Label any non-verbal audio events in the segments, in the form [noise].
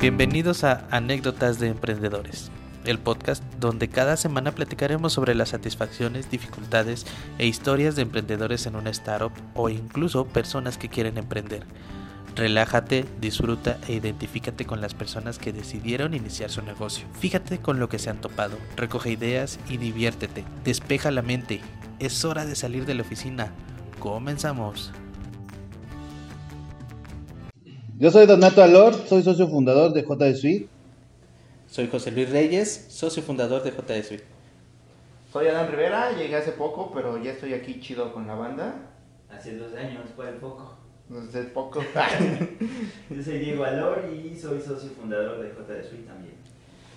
Bienvenidos a Anécdotas de Emprendedores, el podcast donde cada semana platicaremos sobre las satisfacciones, dificultades e historias de emprendedores en una startup o incluso personas que quieren emprender. Relájate, disfruta e identifícate con las personas que decidieron iniciar su negocio. Fíjate con lo que se han topado, recoge ideas y diviértete. Despeja la mente. Es hora de salir de la oficina. Comenzamos. Yo soy Donato Alor, soy socio fundador de JD Suite. Soy José Luis Reyes, socio fundador de JD Suite. Soy Adán Rivera, llegué hace poco, pero ya estoy aquí chido con la banda. Hace dos años, fue el poco. Desde poco. [laughs] Yo soy Diego Alor y soy socio fundador de JD Suite también.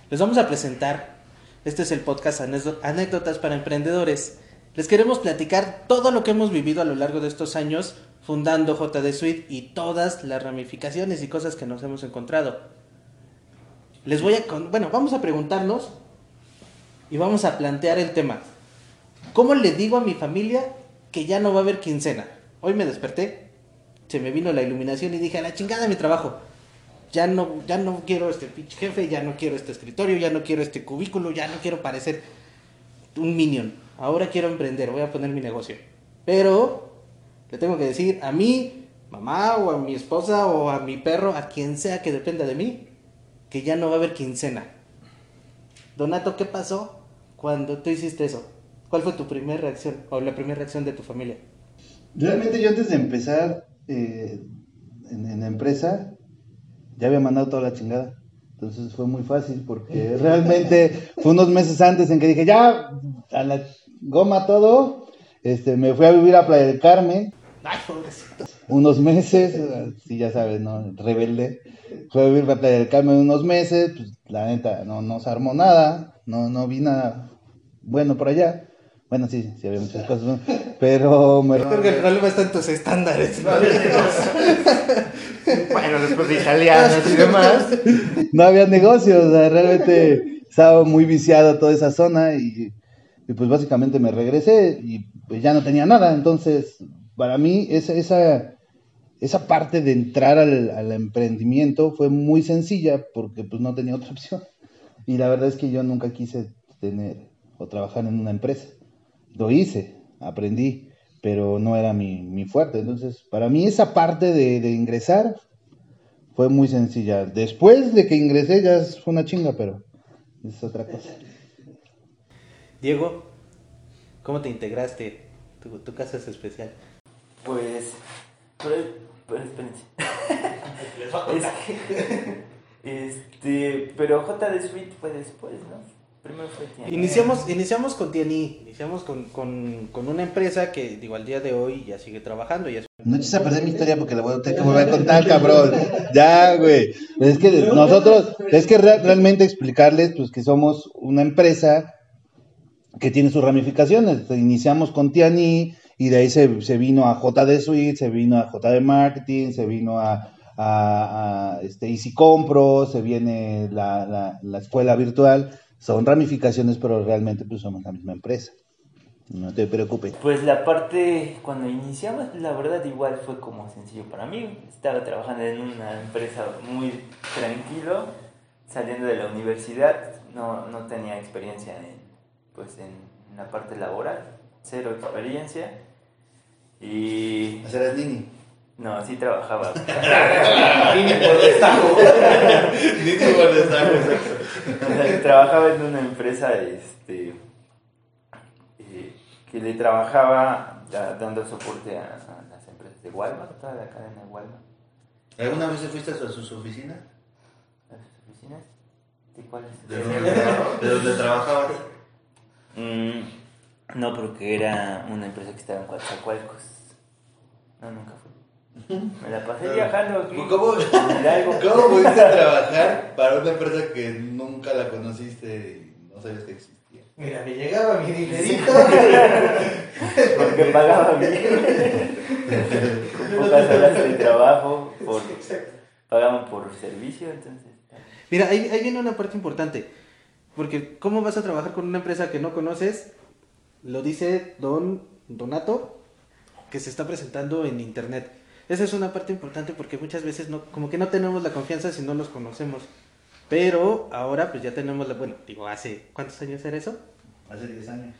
Les vamos a presentar. Este es el podcast Anécdo- Anécdotas para Emprendedores. Les queremos platicar todo lo que hemos vivido a lo largo de estos años fundando JD Suite y todas las ramificaciones y cosas que nos hemos encontrado. Les voy a... con- Bueno, vamos a preguntarnos y vamos a plantear el tema. ¿Cómo le digo a mi familia que ya no va a haber quincena? Hoy me desperté, se me vino la iluminación y dije, a la chingada mi trabajo. Ya no, ya no quiero este jefe, ya no quiero este escritorio, ya no quiero este cubículo, ya no quiero parecer un minion. Ahora quiero emprender, voy a poner mi negocio. Pero le tengo que decir a mi mamá o a mi esposa o a mi perro, a quien sea que dependa de mí, que ya no va a haber quincena. Donato, ¿qué pasó cuando tú hiciste eso? ¿Cuál fue tu primera reacción o la primera reacción de tu familia? Realmente yo antes de empezar eh, en, en la empresa, ya había mandado toda la chingada. Entonces fue muy fácil porque [laughs] realmente fue unos meses antes en que dije, ya, a la goma todo. Este, me fui a vivir a Playa del Carmen. Ay, pobrecito. unos meses, sí, ya sabes, ¿no? Rebelde. Fue a vivir a Playa del Carmen unos meses, pues la neta, no, no se armó nada, no, no vi nada bueno por allá. Bueno, sí, sí había muchas cosas, ¿no? pero me... Creo que el problema está en tus estándares. bueno, después de italianos y demás. no había negocios, o sea, realmente estaba muy viciado toda esa zona y, y, pues básicamente me regresé y pues ya no tenía nada, entonces para mí esa, esa, esa parte de entrar al, al emprendimiento fue muy sencilla porque pues no tenía otra [laughs] opción y la verdad es que yo nunca quise tener o trabajar en una empresa, lo hice, aprendí, pero no era mi, mi fuerte, entonces para mí esa parte de, de ingresar fue muy sencilla. Después de que ingresé ya fue una chinga, pero es otra cosa. Diego, ¿cómo te integraste? Tu, tu casa es especial. Pues, pero, pero espérense. [laughs] es que, [laughs] este, pero JD Suite fue después, ¿no? Primero fue Tiani. Iniciamos, iniciamos con TNI, iniciamos con, con, con una empresa que digo al día de hoy ya sigue trabajando. Ya es- No eches a perder mi historia porque la voy a tener que volver a [laughs] contar, cabrón. Ya, güey. Es que nosotros, es que re- realmente explicarles pues que somos una empresa que tiene sus ramificaciones. Iniciamos con Tiani y de ahí se, se vino a JD Suite, se vino a JD Marketing, se vino a, este, Easy Compro, se viene la, la, la escuela virtual. Son ramificaciones, pero realmente pues somos la misma empresa. No te preocupes. Pues la parte, cuando iniciamos, la verdad igual fue como sencillo para mí. Estaba trabajando en una empresa muy tranquilo, saliendo de la universidad, no, no tenía experiencia en, pues en la parte laboral, cero experiencia. Y Hacer Nini. no, sí trabajaba. [laughs] [laughs] trabajaba en una empresa este, eh, que le trabajaba da- dando soporte a, a las empresas de Walmart, toda la cadena de Walmart. ¿Alguna vez fuiste a sus oficinas? ¿A sus oficinas? ¿De cuáles? ¿De dónde, de dónde trabajabas? Mm, no, porque era una empresa que estaba en Coatzacoalcos. No, nunca fui. Me la pasé viajando aquí. ¿Cómo. ¿Cómo [laughs] pudiste trabajar para una empresa que nunca la conociste y no sabías que existía? Mira, me llegaba mi dinerito. [laughs] Porque pagaba bien. Con pocas horas de trabajo. [laughs] Por, pagaban por servicio, entonces. Mira, ahí, ahí viene una parte importante. Porque ¿cómo vas a trabajar con una empresa que no conoces? Lo dice don Donato, que se está presentando en internet. esa es una parte importante porque muchas veces no, como que no tenemos la confianza si no los conocemos. Pero ahora pues ya tenemos la, bueno, digo, hace, ¿cuántos años era eso? Hace 10 años.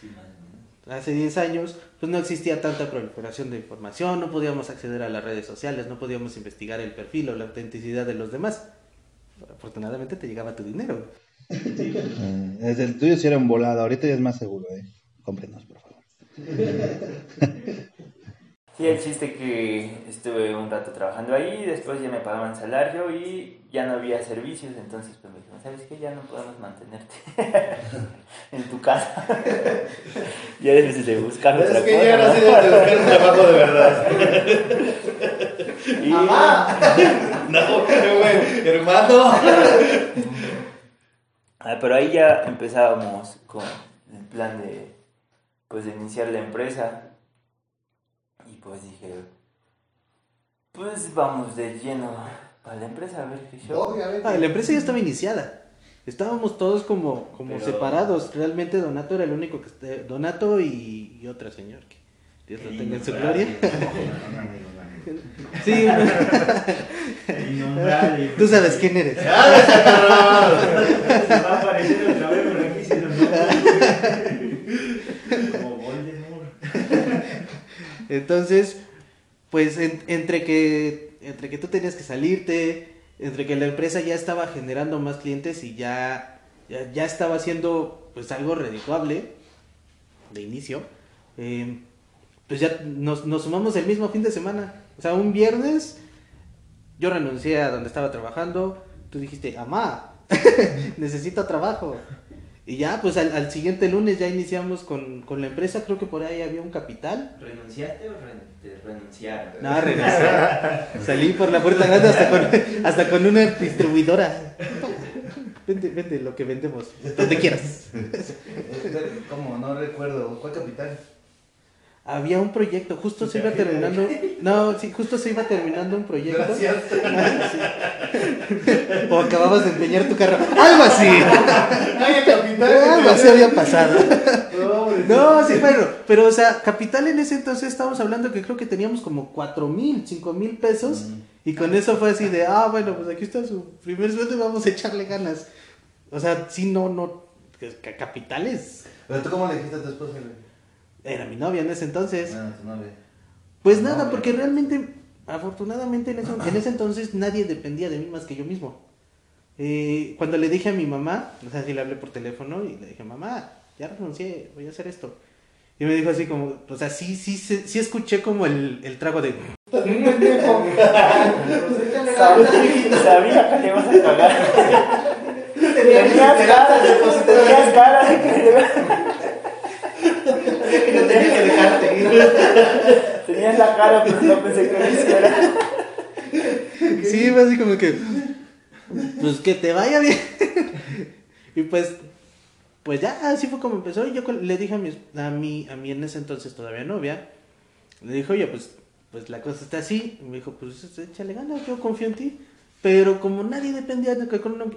Sí, más o menos. Hace 10 años pues no existía tanta proliferación de información, no podíamos acceder a las redes sociales, no podíamos investigar el perfil o la autenticidad de los demás. Afortunadamente te llegaba tu dinero. Eh, Desde el tuyo sí era un volado, ahorita ya es más seguro, ¿eh? Cómprenos, por favor. Sí, el chiste que estuve un rato trabajando ahí, después ya me pagaban salario y ya no había servicios, entonces pues me dijeron, ¿sabes qué? Ya no podemos mantenerte [laughs] en tu casa. [laughs] ya debes de buscar Es otra que cosa. ya ahora sí ¿no? de buscar un trabajo de verdad. [laughs] Y- No, güey, hermano. Ah, pero ahí ya empezábamos con el plan de, pues, de iniciar la empresa. Y pues dije, pues vamos de lleno para la empresa a ver qué show. Obviamente. Ah, la empresa ya estaba iniciada. Estábamos todos como, como Pero- separados. Realmente Donato era el único que... este- Donato y, y otra señor que Dios lo tenga en su gloria. Sí, [laughs] tú sabes quién eres. [laughs] Se va a aparecer otra vez por aquí si nos Como Voldemort. Entonces, pues en- entre que entre que tú tenías que salirte, entre que la empresa ya estaba generando más clientes y ya ya, estaba haciendo pues algo redituable de inicio, eh, pues ya nos, nos sumamos el mismo fin de semana. O sea, un viernes yo renuncié a donde estaba trabajando, tú dijiste, amá, [laughs] necesito trabajo. Y ya, pues al, al siguiente lunes ya iniciamos con, con la empresa, creo que por ahí había un capital. ¿Renunciaste o te renunciaron? No, regresé. Salí por la puerta grande hasta con, hasta con una distribuidora. Vende, vende lo que vendemos, donde quieras. [laughs] ¿Cómo? No recuerdo. ¿Cuál capital? Había un proyecto, justo se iba terminando. No, sí, justo se iba terminando un proyecto. Gracias. [laughs] O acababas de empeñar tu carro. Algo así. Algo así había pasado. No, sí, bueno, pero o sea, capital en ese entonces estábamos hablando que creo que teníamos como cuatro mil, cinco mil pesos y con eso fue así de, ah, bueno, pues aquí está su primer sueldo y vamos a echarle ganas. O sea, sí, no, no, capitales. Pero tú, ¿cómo le dijiste a tu esposa? Era mi novia en ese entonces. No, tu novia. Pues nada, porque realmente, afortunadamente en, eso- en ese entonces nadie dependía de mí más que yo mismo. Eh, cuando le dije a mi mamá, o sea, sí le hablé por teléfono y le dije, mamá, ya renuncié, voy a hacer esto. Y me dijo así como, o sea, sí, sí, sí, sí escuché como el, el trago de... Sabía, sabía que le ibas a cagar. Tenías cara, tenías cara que [laughs] No tenía que dejarte. [laughs] Tenías la cara, pero no pensé que lo hiciera. [laughs] Sí, fue así como que, pues que te vaya bien. y pues, pues ya, así fue como empezó. Y yo le dije a mi, a mi, a mi en ese entonces todavía novia, le dije, oye, pues, pues la cosa está así. Y me dijo, pues échale ganas, yo confío en ti. Pero como nadie dependía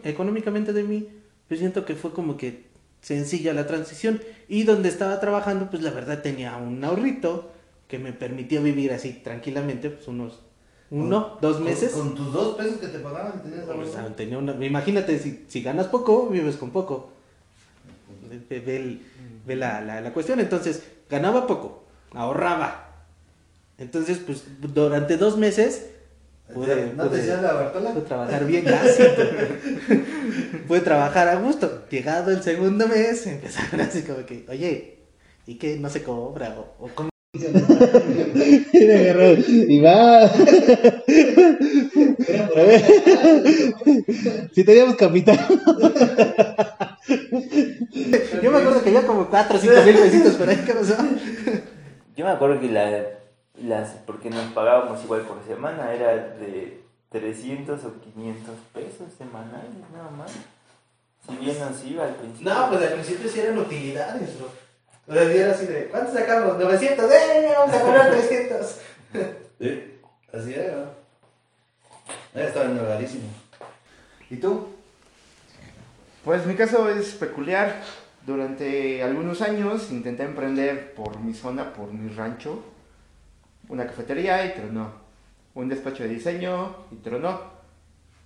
económicamente de mí, pues siento que fue como que sencilla la transición. Y donde estaba trabajando, pues la verdad tenía un ahorrito que me permitió vivir así tranquilamente, pues unos uno, dos meses. Con, con tus dos pesos que te pagaban, tenías tenía una- imagínate, si, si ganas poco, vives con poco. Ve, ve el- ve la, la- la cuestión. Entonces, ganaba poco, ahorraba. Entonces, pues, durante dos meses pude, ¿No te pude- decías la Bartola? pude trabajar bien, casi. [laughs] pude trabajar a gusto. Llegado el segundo mes, empezaron así como que, oye, ¿y qué no se cobra? ¿O, o cómo? Y me agarró, y va. A ver. Si teníamos capital. Yo me acuerdo que había como cuatro o cinco mil pesitos, pero ahí qué pasó. Yo me acuerdo que la, las, porque nos pagábamos igual por semana, era de 300 o 500 pesos semanales, nada más. Si bien nos iba al principio. No, pues al principio sí eran utilidades, bro. O sea, era así de, ¿cuánto sacamos? 900, ¡eh! Vamos a cobrar 300. [laughs] Sí, así era, ¿no? Estaba enredadísimo. ¿Y tú? Pues mi caso es peculiar. Durante algunos años intenté emprender por mi zona, por mi rancho. Una cafetería y tronó. Un despacho de diseño y tronó.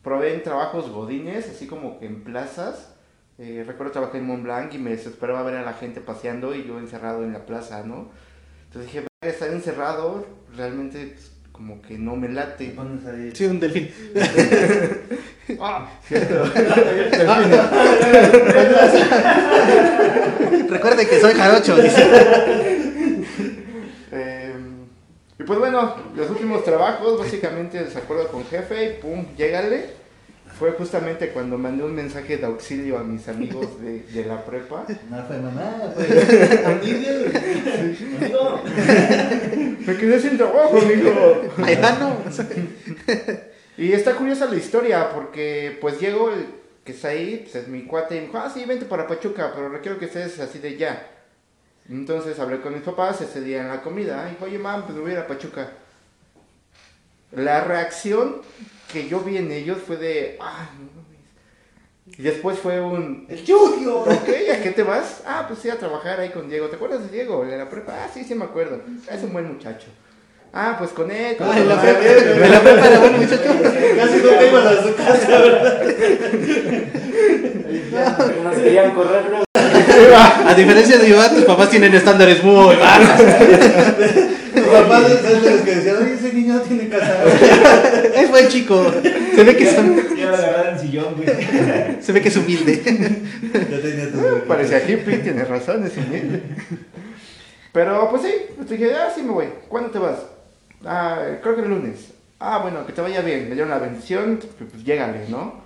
Probé en trabajos godines, así como que en plazas. Eh, recuerdo trabajar en Mont Blanc y me desesperaba ver a la gente paseando y yo encerrado en la plaza, ¿no? Entonces dije, "Verga, estar encerrado realmente pues, como que no me late. Sí, un delfín. [laughs] Ah, [laughs] cierto. [laughs] Recuerde que soy jarocho, dice. Y pues bueno, los últimos trabajos, básicamente desacuerdo con jefe y pum, llégale. Fue justamente cuando mandé un mensaje de auxilio a mis amigos de, de la prepa. No fue mamá, fue [laughs] amigo. Amigo. Me quedé sin trabajo, amigo. Ay, ah, no. Y está curiosa la historia porque pues llego, el que está ahí, pues es mi cuate y me dijo, ah, sí, vente para Pachuca, pero requiero que estés así de ya. Entonces hablé con mis papás ese día en la comida. Y dijo, oye, mam, pues me voy a ir a Pachuca. La reacción que yo vi en ellos fue de, no mames". Y después fue un, El Yudio. ok, [laughs] ¿a qué te vas? Ah, pues sí, a trabajar ahí con Diego. ¿Te acuerdas de Diego? De la prepa. Ah, sí, sí me acuerdo. Es un buen muchacho. Ah, pues con él. con la prepa- la prepara un muchacho. Casi no tengo la de su casa, ¿verdad? [laughs] Nos querían correr. A diferencia de Iván, tus papás tienen estándares muy bajos. Los papás son de los que decían, oye, ese niño no tiene casa. Es buen chico. Se ve que es, Ya lo agarraron en sillón, güey. se ve que es humilde. Ya tenía Parecía hippie, tienes razón, es humilde. Pero pues sí, pues dije, ah, sí me voy. ¿Cuándo te vas? Ah, creo que el lunes. Ah, bueno, que te vaya bien. Me dieron la bendición, pues, pues llégale, ¿no?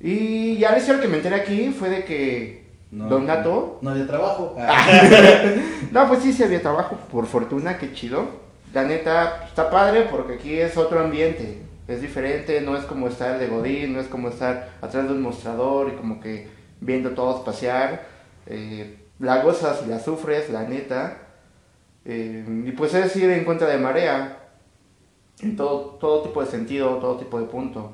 Y ya historia que me enteré aquí fue de que Don Gato. No había trabajo. [laughs] No, pues sí, sí había trabajo, por fortuna, qué chido. La neta, está padre porque aquí es otro ambiente. Es diferente, no es como estar de Godín, no es como estar atrás de un mostrador y como que viendo todos pasear. Eh, la gozas y la sufres, la neta. Eh, y pues es ir en contra de marea. En todo, todo tipo de sentido, todo tipo de punto.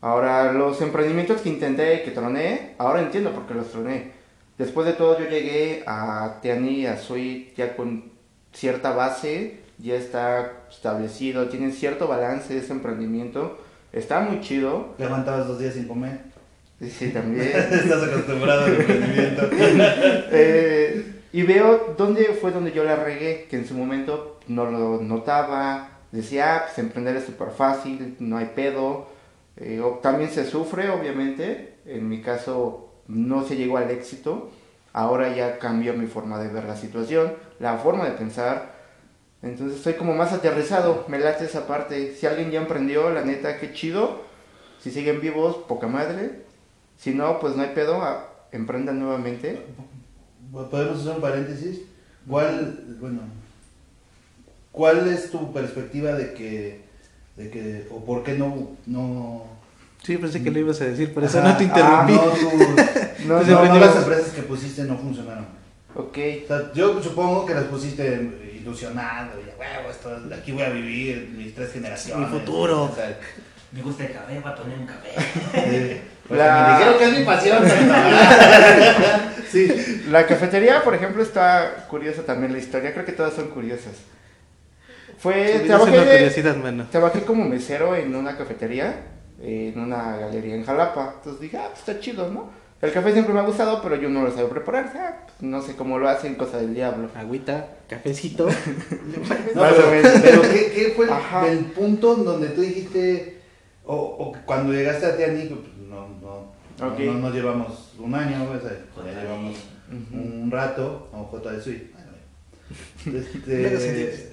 Ahora, los emprendimientos que intenté, que troné, ahora entiendo por qué los troné. Después de todo, yo llegué a Teani, a Sweet, ya con cierta base, ya está establecido, tienen cierto balance ese emprendimiento. Está muy chido. Te aguantabas dos días sin comer. Sí, sí, también. [laughs] Estás acostumbrado al emprendimiento. [laughs] Eh, y veo dónde fue donde yo la regué, que en su momento no lo notaba. Decía, ah, pues emprender es súper fácil, no hay pedo. Eh, o- también se sufre, obviamente. En mi caso, no se llegó al éxito. Ahora ya cambió mi forma de ver la situación, la forma de pensar. Entonces estoy como más aterrizado, me late esa parte. Si alguien ya emprendió, la neta, qué chido. Si siguen vivos, poca madre. Si no, pues no hay pedo, emprendan nuevamente. ¿Podemos hacer un paréntesis? ¿Cuál, bueno, cuál es tu perspectiva de que, de que o por qué no, no... Sí, pensé que lo ibas a decir, por eso Ajá, no te interrumpí. ah, no, tu- [laughs] No, no, no, las empresas que pusiste no funcionaron. Ok. O sea, yo supongo que las pusiste ilusionado, y, huevo, esto, aquí voy a vivir mis tres generaciones. Mi futuro. O sea, Me gusta el café, va a poner un café. [laughs] porque La- me dijeron que es mi pasión. [laughs] sí. La cafetería, por ejemplo, está curiosa también la historia. Creo que todas son curiosas. Fue, trabajé, de- trabajé como mesero en una cafetería, en una galería en Jalapa. Entonces dije, ah, pues está chido, ¿no? El café siempre me ha gustado, pero yo no lo sabía preparar. Ah, pues no sé cómo lo hacen, cosa del diablo. Agüita, cafecito. No, [laughs] [laughs] Más pero, o menos. pero ¿qué, qué fue el, Ajá. el punto donde tú dijiste, o, cuando llegaste a Tiani, pues no, no, no, no nos llevamos un año, o sea, ya llevamos un rato, o J de Este,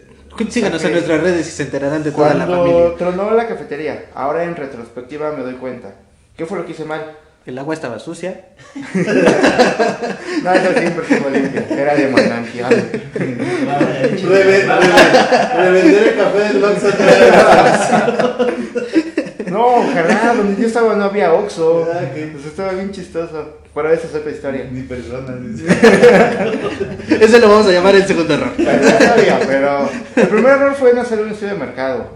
Síganos en nuestras redes y se enterarán de toda la Cuando familia. tronó la cafetería, ahora en retrospectiva me doy cuenta. ¿Qué fue lo que hice mal? El agua estaba sucia. [laughs] No, eso siempre estuvo limpio. Era de manantial. reve- reve- revender el café del Oxxo. No, ojalá, donde yo estaba no había Oxxo. Pues estaba bien chistoso. Pero esa es otra historia. Ni personas. [laughs] Ese lo vamos a llamar el segundo error. Sabía, pero el primer error fue no hacer un estudio de mercado.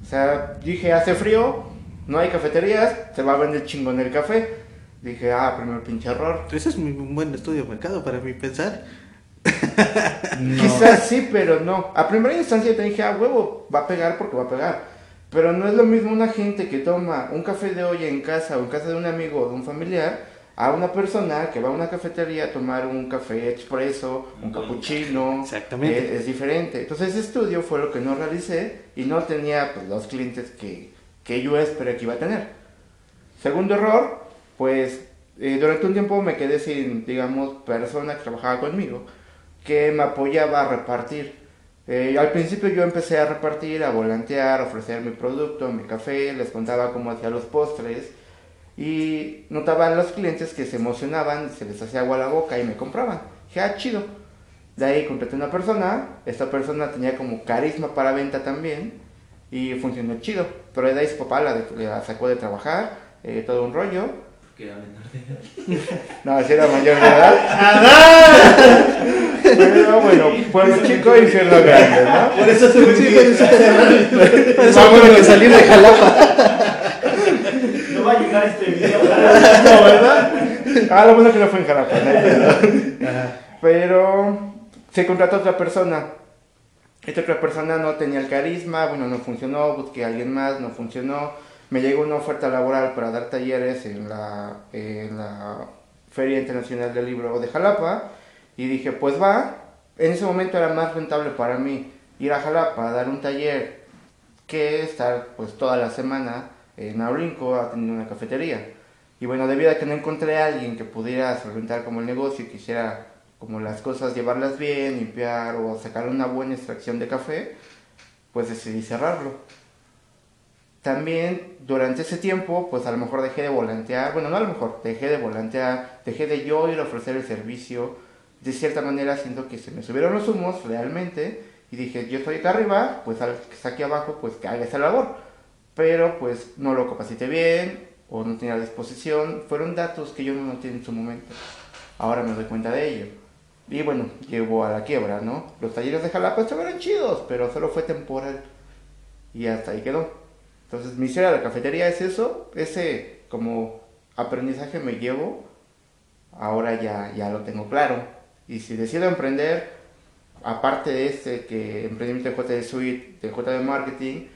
O sea, dije, hace frío, no hay cafeterías, se va a vender chingón el café. Dije, ah, primer pinche error. Ese es un buen estudio de mercado para mi pensar. Quizás sí, pero no. A primera instancia te dije, ah, huevo, va a pegar porque va a pegar. Pero no es lo mismo una gente que toma un café de olla en casa o en casa de un amigo o de un familiar a una persona que va a una cafetería a tomar un café expreso, un cappuccino. Exactamente. Es diferente. Entonces ese estudio fue lo que no realicé y no tenía pues, los clientes que, que yo esperé que iba a tener. Segundo error, pues eh, durante un tiempo me quedé sin, digamos, persona que trabajaba conmigo, que me apoyaba a repartir. Eh, al principio yo empecé a repartir, a volantear, a ofrecer mi producto, mi café, les contaba cómo hacía los postres y notaban los clientes que se emocionaban, se les hacía agua a la boca y me compraban. Dije, ah, chido. De ahí contraté una persona, esta persona tenía como carisma para venta también y funcionó chido. Pero de ahí su papá la, de- la sacó de trabajar, eh, todo un rollo. Que era menor de edad. [laughs] No, si era mayor de edad. [laughs] Pero bueno, pueblo chico, infierno grande, ¿no? [laughs] Por eso se me por eso tuve que salir de Jalapa. Va a llegar este video. [laughs] No, ¿verdad? Ah, lo bueno que no fue en Jalapa, no. Pero se contrató otra persona. Esta otra persona no tenía el carisma, bueno, no funcionó, busqué a alguien más, no funcionó. Me llegó una oferta laboral para dar talleres en la, en la Feria Internacional del Libro de Jalapa y dije, pues va. En ese momento era más rentable para mí ir a Jalapa a dar un taller que estar pues toda la semana en Aurinco atendiendo una cafetería. Y bueno, debido a que no encontré a alguien que pudiera solventar como el negocio y quisiera como las cosas llevarlas bien, limpiar o sacar una buena extracción de café, pues decidí cerrarlo. También durante ese tiempo, pues a lo mejor dejé de volantear, bueno, no a lo mejor, dejé de volantear, dejé de yo ir a ofrecer el servicio. De cierta manera siento que se me subieron los humos realmente y dije, yo estoy acá arriba, pues al que está aquí abajo, pues que haga esa labor. Pero pues no lo capacité bien o no tenía disposición. Fueron datos que yo no noté en su momento. Ahora me doy cuenta de ello. Y bueno, llevó a la quiebra, ¿no? Los talleres de Jalapa estuvieron chidos, pero solo fue temporal. Y hasta ahí quedó. Entonces, mi historia de la cafetería es eso, ese como aprendizaje me llevo, ahora ya, ya lo tengo claro. Y si decido emprender, aparte de este que emprendimiento de J de Suite, de J de Marketing,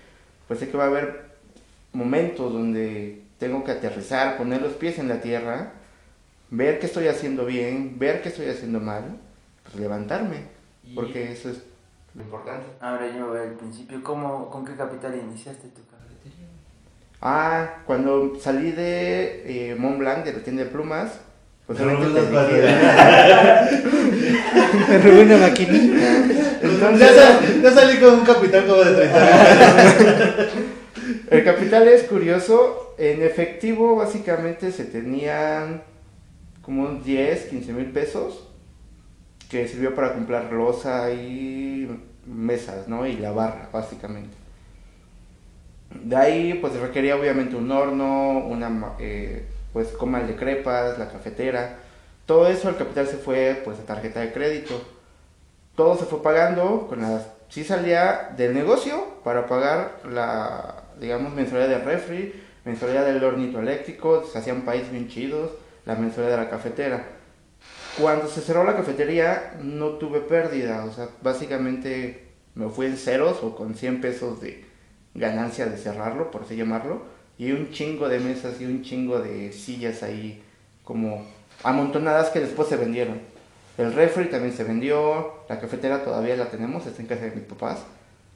pues sé que va a haber momentos donde tengo que aterrizar, poner los pies en la tierra, ver qué estoy haciendo bien, ver qué estoy haciendo mal, pues levantarme, Y- porque eso es lo importante. Ahora yo me voy al principio. ¿Cómo, ¿Con qué capital iniciaste tu cafetería? Ah, cuando salí de eh, Mont Blanc, de la tienda de plumas, pues te nos dije- [laughs] Me robé una maquinita. Ya, Entonces, sal- ya salí con un capital como de 30 años. [laughs] el capital es curioso. En efectivo, básicamente se tenían como unos 10, 15 mil pesos que sirvió para comprar losa y mesas, ¿no? Y la barra, básicamente. De ahí, pues requería obviamente un horno, una eh, pues comal de crepas, la cafetera. Todo eso, el capital se fue pues a tarjeta de crédito. Todo se fue pagando con las... Sí salía del negocio para pagar la, digamos, mensualidad del refri, mensualidad del hornito eléctrico, se hacían países bien chidos, la mensualidad de la cafetera. Cuando se cerró la cafetería no tuve pérdida, o sea, básicamente me fui en ceros o con 100 pesos de ganancia de cerrarlo, por así llamarlo, y un chingo de mesas y un chingo de sillas ahí como amontonadas que después se vendieron. El refri también se vendió, la cafetera todavía la tenemos, está en casa de mis papás.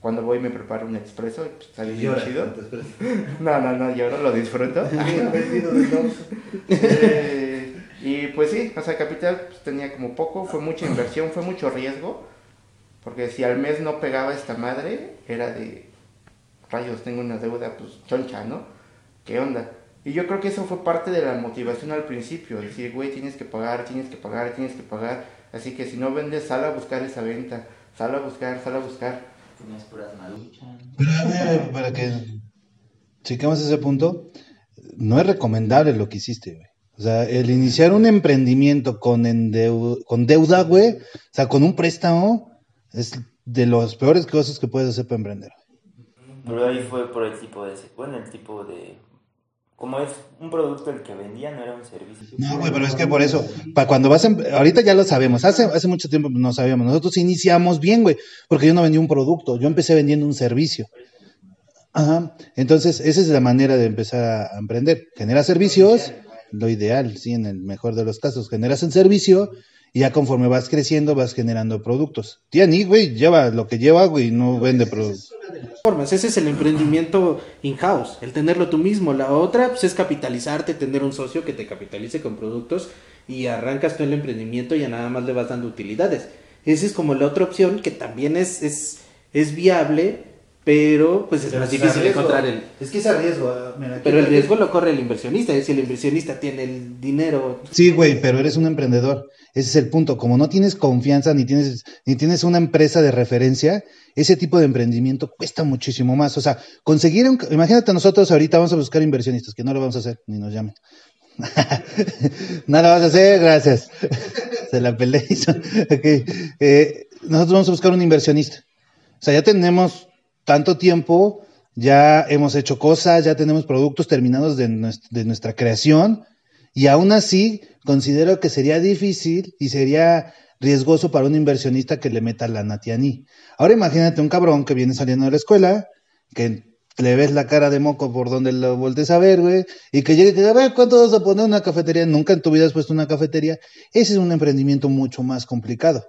Cuando voy me preparo un expreso y pues, sale Y bien llora, chido. [laughs] No, no, no, yo no lo disfruto. Bien. Eh, y pues sí, o sea, Capital pues, tenía como poco, fue mucha inversión, fue mucho riesgo, porque si al mes no pegaba esta madre, era de rayos, tengo una deuda, pues choncha, ¿no? ¿Qué onda? Y yo creo que eso fue parte de la motivación al principio, decir, güey, tienes que pagar, tienes que pagar, tienes que pagar, así que si no vendes, sal a buscar esa venta, sal a buscar, sal a buscar. Tenías puras maruchan. Pero a ver, para que chequemos ese punto, no es recomendable lo que hiciste, güey. O sea, el iniciar un emprendimiento con, endeu- con deuda, güey, o sea, con un préstamo, es de las peores cosas que puedes hacer para emprender. Pero ahí fue por el tipo de... Bueno, el tipo de como es un producto el que vendía, no era un servicio. No, güey, pero es que por eso, para cuando vas, a, em- ahorita ya lo sabemos, hace, hace mucho tiempo no sabíamos, nosotros iniciamos bien, güey, porque yo no vendí un producto, yo empecé vendiendo un servicio. Ajá, entonces esa es la manera de empezar a emprender, genera servicios, lo ideal, sí, en el mejor de los casos, generas un servicio y ya conforme vas creciendo vas generando productos. Tiani, güey, lleva lo que lleva, güey, no vende productos. formas. Ese es el emprendimiento in-house, el tenerlo tú mismo. La otra pues, es capitalizarte, tener un socio que te capitalice con productos y arrancas tú el emprendimiento y ya nada más le vas dando utilidades. Esa es como la otra opción que también es, es, es viable, pero pues es Pero más es difícil arriesgo. encontrar el... Es que es arriesgo. ah, mira, Pero el riesgo lo corre el inversionista, es si el inversionista tiene el dinero Sí, güey, pero eres un emprendedor. Ese es el punto. Como no tienes confianza ni tienes, ni tienes una empresa de referencia, ese tipo de emprendimiento cuesta muchísimo más. O sea, conseguir un, imagínate nosotros ahorita vamos a buscar inversionistas, que no lo vamos a hacer, ni nos llamen. no lo vas a hacer, gracias. Se la peleé. Ok. Eh, nosotros vamos a buscar un inversionista. O sea, ya tenemos tanto tiempo, ya hemos hecho cosas, ya tenemos productos terminados de, nues- de nuestra creación, y aún así considero que sería difícil y sería riesgoso para un inversionista que le meta la Natiani. Ahora imagínate un cabrón que viene saliendo de la escuela, que le ves la cara de moco por donde lo voltees a ver, güey, y que llegue y que, a ver, ¿cuánto vas a poner una cafetería? Nunca en tu vida has puesto una cafetería. Ese es un emprendimiento mucho más complicado.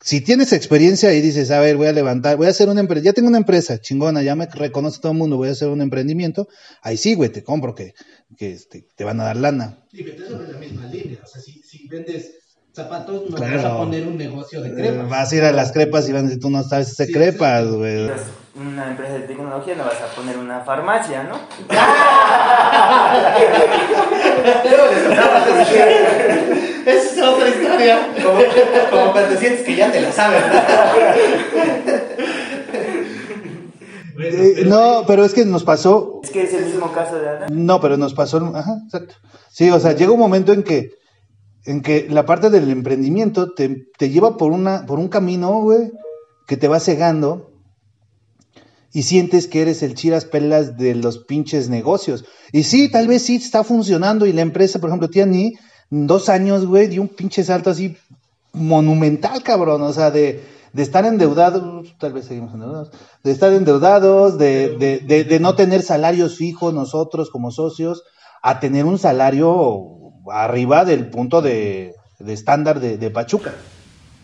Si tienes experiencia y dices, a ver, voy a levantar, voy a hacer una empresa, ya tengo una empresa chingona, ya me reconoce todo el mundo, voy a hacer un emprendimiento, ahí sí, güey, te compro que, que este, te van a dar lana. Y meter sobre la misma línea. O sea, si, si vendes zapatos, no Claro. vas a poner un negocio de Eh, crepas. vas a ir a las crepas y van a decir, tú no sabes hacer Sí, crepas, güey. Una empresa de tecnología, no vas a poner una farmacia, ¿no? [laughs] Esa es otra historia. Como, como cuando sientes que ya te la sabes, Bueno, Eh, pero- no, pero es que nos pasó, Es que es el mismo caso de Ana. no, pero nos pasó, ajá, exacto. Sí, o sea, llega un momento en que, en que la parte del emprendimiento te, te lleva por una, por un camino, güey, que te va cegando y sientes que eres el chiras pelas de los pinches negocios. Y sí, tal vez sí está funcionando y la empresa, por ejemplo, Tiani, dos años, güey, dio un pinche salto así monumental, cabrón, o sea, de, de estar endeudados, tal vez seguimos endeudados, de estar endeudados, de, de, de, de no tener salarios fijos nosotros como socios, a tener un salario arriba del punto de, de estándar de, de Pachuca.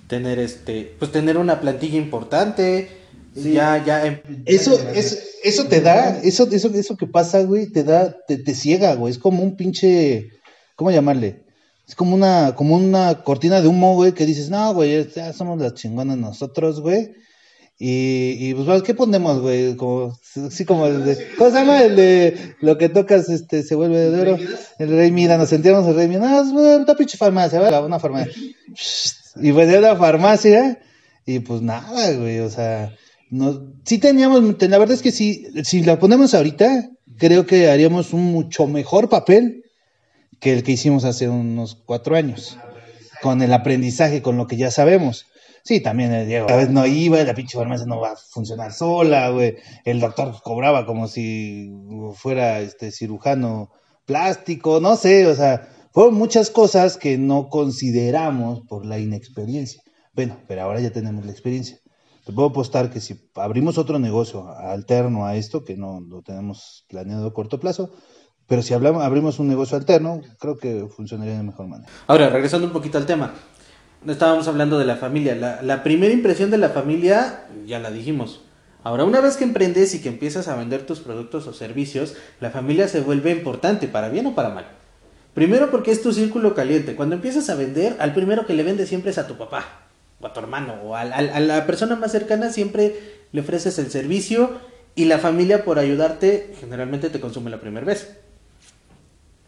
Tener este, pues tener una plantilla importante, ya, ya. em- Eso, eso, eso te da, eso, eso, eso que pasa, güey, te da, te, te ciega, güey. Es como un pinche, ¿cómo llamarle? Es como una, como una cortina de humo, güey, que dices, no, güey, ya somos las chingonas nosotros, güey. Y, y pues, ¿qué ponemos, güey? Como, así como el de, ¿cómo se llama? El de lo que tocas, este, se vuelve de oro. El rey Mida, nos sentíamos el rey Mida, no, es una pinche farmacia, ¿verdad? Una farmacia. Y pues era la farmacia, y pues nada, güey, o sea, no, sí teníamos, la verdad es que sí, si la ponemos ahorita, creo que haríamos un mucho mejor papel que el que hicimos hace unos cuatro años, con el aprendizaje, con lo que ya sabemos. Sí, también el Diego, a veces no iba, la pinche farmacia no va a funcionar sola, güey. El doctor cobraba como si fuera este cirujano plástico, no sé, o sea, fueron muchas cosas que no consideramos por la inexperiencia. Bueno, pero ahora ya tenemos la experiencia. Te puedo apostar que si abrimos otro negocio alterno a esto, que no lo tenemos planeado a corto plazo, pero si hablamos, abrimos un negocio alterno, creo que funcionaría de mejor manera. Ahora, regresando un poquito al tema. Estábamos hablando de la familia. La, la primera impresión de la familia, ya la dijimos. Ahora, una vez que emprendes y que empiezas a vender tus productos o servicios, la familia se vuelve importante, para bien o para mal. Primero porque es tu círculo caliente. Cuando empiezas a vender, al primero que le vendes siempre es a tu papá, o a tu hermano, o al- al- a, la persona más cercana siempre le ofreces el servicio y la familia por ayudarte generalmente te consume la primera vez.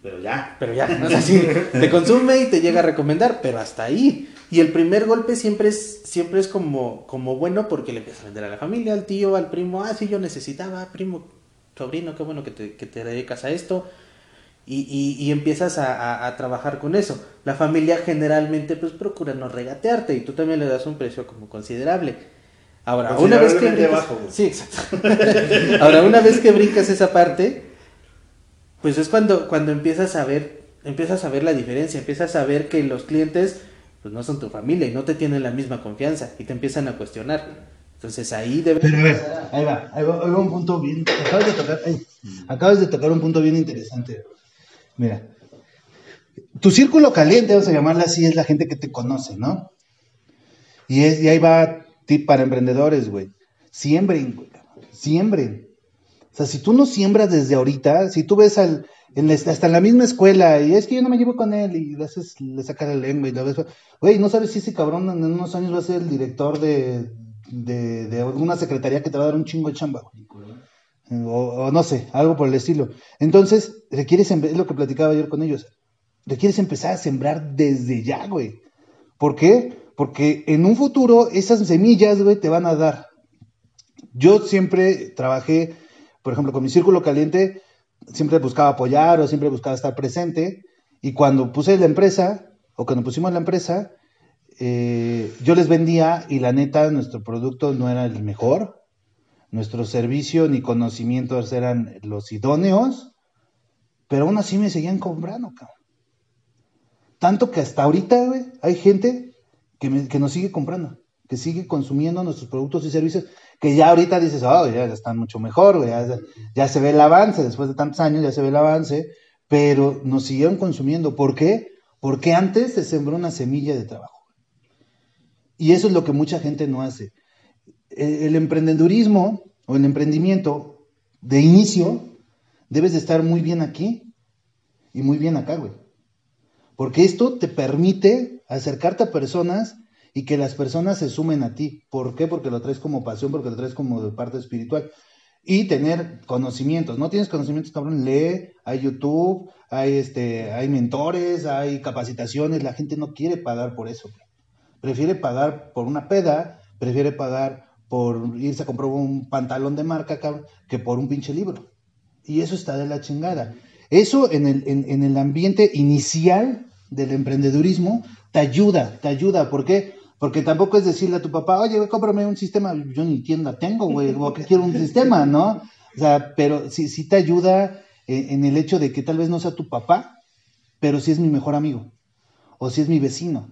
Pero ya. Pero ya, no es así. Te consume y te llega a recomendar, pero hasta ahí. Y el primer golpe siempre es, siempre es como, como bueno porque le empiezas a vender a la familia, al tío, al primo. Ah, sí, yo necesitaba, primo, sobrino, qué bueno que te, que te dedicas a esto. Y, y, y empiezas a, a- a trabajar con eso. La familia generalmente pues procura no regatearte y tú también le das un precio como considerable. Ahora, una vez que brincas- bajo. Sí, exacto. [laughs] Ahora, una vez que brincas esa parte, pues es cuando, cuando empiezas a ver, empiezas a ver la diferencia, empiezas a ver que los clientes pues no son tu familia y no te tienen la misma confianza y te empiezan a cuestionar. Entonces ahí debe Pero a ver, ahí va, ahí va, ahí va un punto bien. Acabas de tocar, ay, acabas de tocar un punto bien interesante. Mira, tu círculo caliente, vamos a llamarla así, es la gente que te conoce, ¿no? Y, es, y ahí va tip para emprendedores, güey. Siembren, güey. Siembren. O sea, si tú no siembras desde ahorita, si tú ves al, hasta en la misma escuela, y es que yo no me llevo con él, y le, haces, le sacas la lengua y la ves, güey, no sabes si ese cabrón en unos años va a ser el director de, de, de alguna secretaría que te va a dar un chingo de chamba, güey. O, o no sé, algo por el estilo. Entonces, requieres, es lo que platicaba ayer con ellos, requieres empezar a sembrar desde ya, güey. ¿Por qué? Porque en un futuro esas semillas, güey, te van a dar. Yo siempre trabajé, por ejemplo, con mi círculo caliente, siempre buscaba apoyar o siempre buscaba estar presente. Y cuando puse la empresa, o cuando pusimos la empresa, eh, yo les vendía y la neta, nuestro producto no era el mejor. Nuestro servicio ni conocimientos eran los idóneos, pero aún así me seguían comprando, cabrón. Tanto que hasta ahorita, hay gente que, que nos sigue comprando, sigue consumiendo nuestros productos y servicios, que ya ahorita dices, oh, ya están mucho mejor, ya, ya se ve el avance, después de tantos años ya se ve el avance, pero nos siguieron consumiendo. ¿Por qué? Porque antes se sembró una semilla de trabajo. Y eso es lo que mucha gente no hace. El, el emprendedurismo o el emprendimiento de inicio debes de estar muy bien aquí y muy bien acá, güey. Porque esto te permite acercarte a personas y que las personas se sumen a ti. ¿Por qué? Porque lo traes como pasión, porque lo traes como parte espiritual. Y tener conocimientos. No tienes conocimientos, cabrón, lee, hay YouTube, hay, este, hay mentores, hay capacitaciones. La gente no quiere pagar por eso. Prefiere pagar por una peda, prefiere pagar por irse a comprar un pantalón de marca, que por un pinche libro. Y eso está de la chingada. Eso en el, en, en el ambiente inicial del emprendedurismo te ayuda, te ayuda. ¿Por qué? Porque tampoco es decirle a tu papá, oye, güey, cómprame un sistema. Yo ni tienda tengo, güey, ¿o qué quiero un [laughs] sistema, no? O sea, pero sí, sí te ayuda en, en el hecho de que tal vez no sea tu papá, pero sí es mi mejor amigo. O si es mi vecino.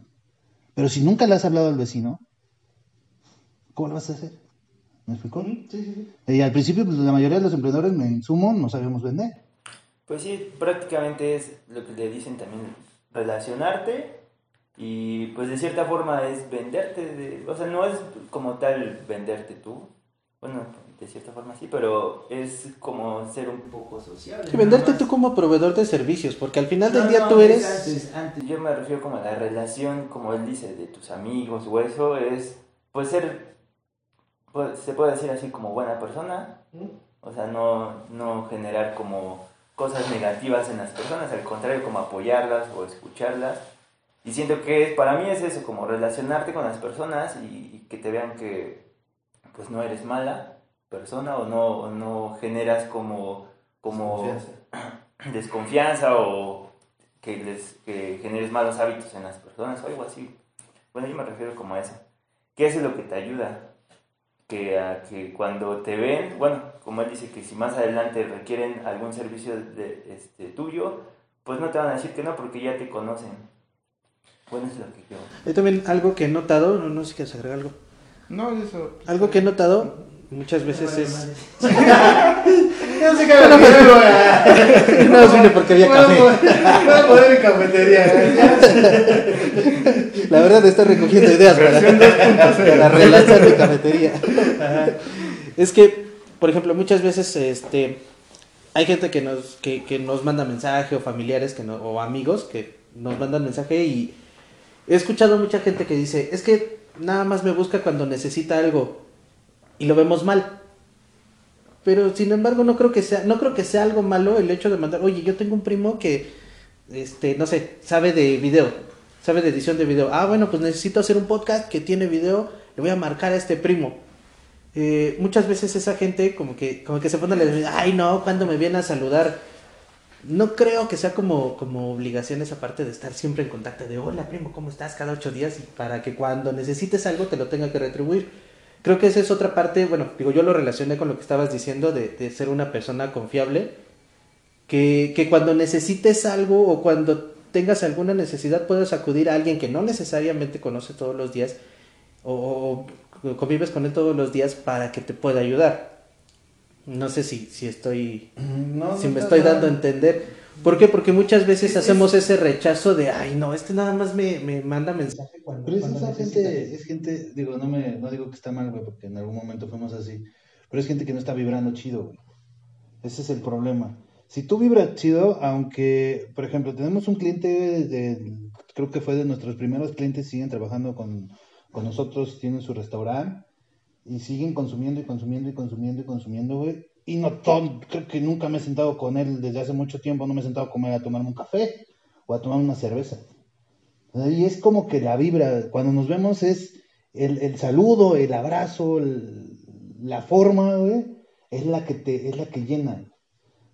Pero si nunca le has hablado al vecino, ¿cómo lo vas a hacer? ¿Me explicó? Y al principio, pues la mayoría de los emprendedores en sumo no sabíamos vender. Pues sí, prácticamente es lo que le dicen también, relacionarte y pues de cierta forma es venderte, de- o sea, no es como tal venderte tú, bueno, de cierta forma sí, pero es como ser un poco sociable. Sí, venderte tú como proveedor de servicios, porque al final del día no, tú es eres... Antes, antes. Yo me refiero como a la relación, como él dice, de tus amigos o eso, es pues ser, pues, se puede decir así como buena persona, o sea, no, no generar como cosas negativas en las personas, al contrario, como apoyarlas o escucharlas. Y siento que para mí es eso, como relacionarte con las personas y, y que te vean que pues no eres mala persona o no, o no generas como, como desconfianza [clears throat] o que les que generes malos hábitos en las personas o algo así. Bueno, yo me refiero como a eso. ¿Qué es lo que te ayuda? Que, a que cuando te ven, bueno, como él dice, que si más adelante requieren algún servicio de, este, tuyo, pues no te van a decir que no porque ya te conocen. Bueno, es lo que yo... Yo también algo que he notado, no, no sé si quieres agregar algo. No, eso. Algo que he notado muchas veces es... [laughs] No sé qué no, vine porque había café. Voy a poner en cafetería. La verdad está recogiendo ideas para, [laughs] para relanzar mi cafetería. Es que, por ejemplo, muchas veces este hay gente que nos, que, que nos manda mensaje o familiares que no, o amigos que nos mandan mensaje y he escuchado mucha gente que dice, es que nada más me busca cuando necesita algo y lo vemos mal. Pero sin embargo no creo que sea, no creo que sea algo malo el hecho de mandar, oye, yo tengo un primo que este, no sé, sabe de video, sabe de edición de video. Ah, bueno, pues necesito hacer un podcast que tiene video, le voy a marcar a este primo. Eh, muchas veces esa gente como que, como que se pone ay no, cuando me viene a saludar. No creo que sea como, como obligación esa parte de estar siempre en contacto de, hola primo, ¿cómo estás? Cada ocho días y para que cuando necesites algo te lo tenga que retribuir. Creo que esa es otra parte, bueno, digo, yo lo relacioné con lo que estabas diciendo de, de ser una persona confiable, Que, que cuando necesites algo o cuando tengas alguna necesidad puedas acudir a alguien que no necesariamente conoce todos los días o, o convives con él todos los días para que te pueda ayudar. No sé si, si estoy No, si no me estoy dando a entender. ¿Por qué? Porque muchas veces hacemos ese rechazo de, ay, no, este nada más me, me manda mensaje cuando, Pero es cuando esa necesita". gente, es gente, digo, no me, no digo que está mal, güey, porque en algún momento fuimos así, pero es gente que no está vibrando chido, güey. Ese es el problema. Si tú vibras chido, aunque, por ejemplo, tenemos un cliente de, creo que fue de nuestros primeros clientes, siguen trabajando con, con nosotros, tienen su restaurante y siguen consumiendo y consumiendo y consumiendo y consumiendo, güey. Y no todo, creo que nunca me he sentado con él desde hace mucho tiempo, no me he sentado a comer, a tomarme un café o a tomar una cerveza. Y es como que la vibra, cuando nos vemos es el, el saludo, el abrazo, el- la forma, güey, es la que te, es la que llena.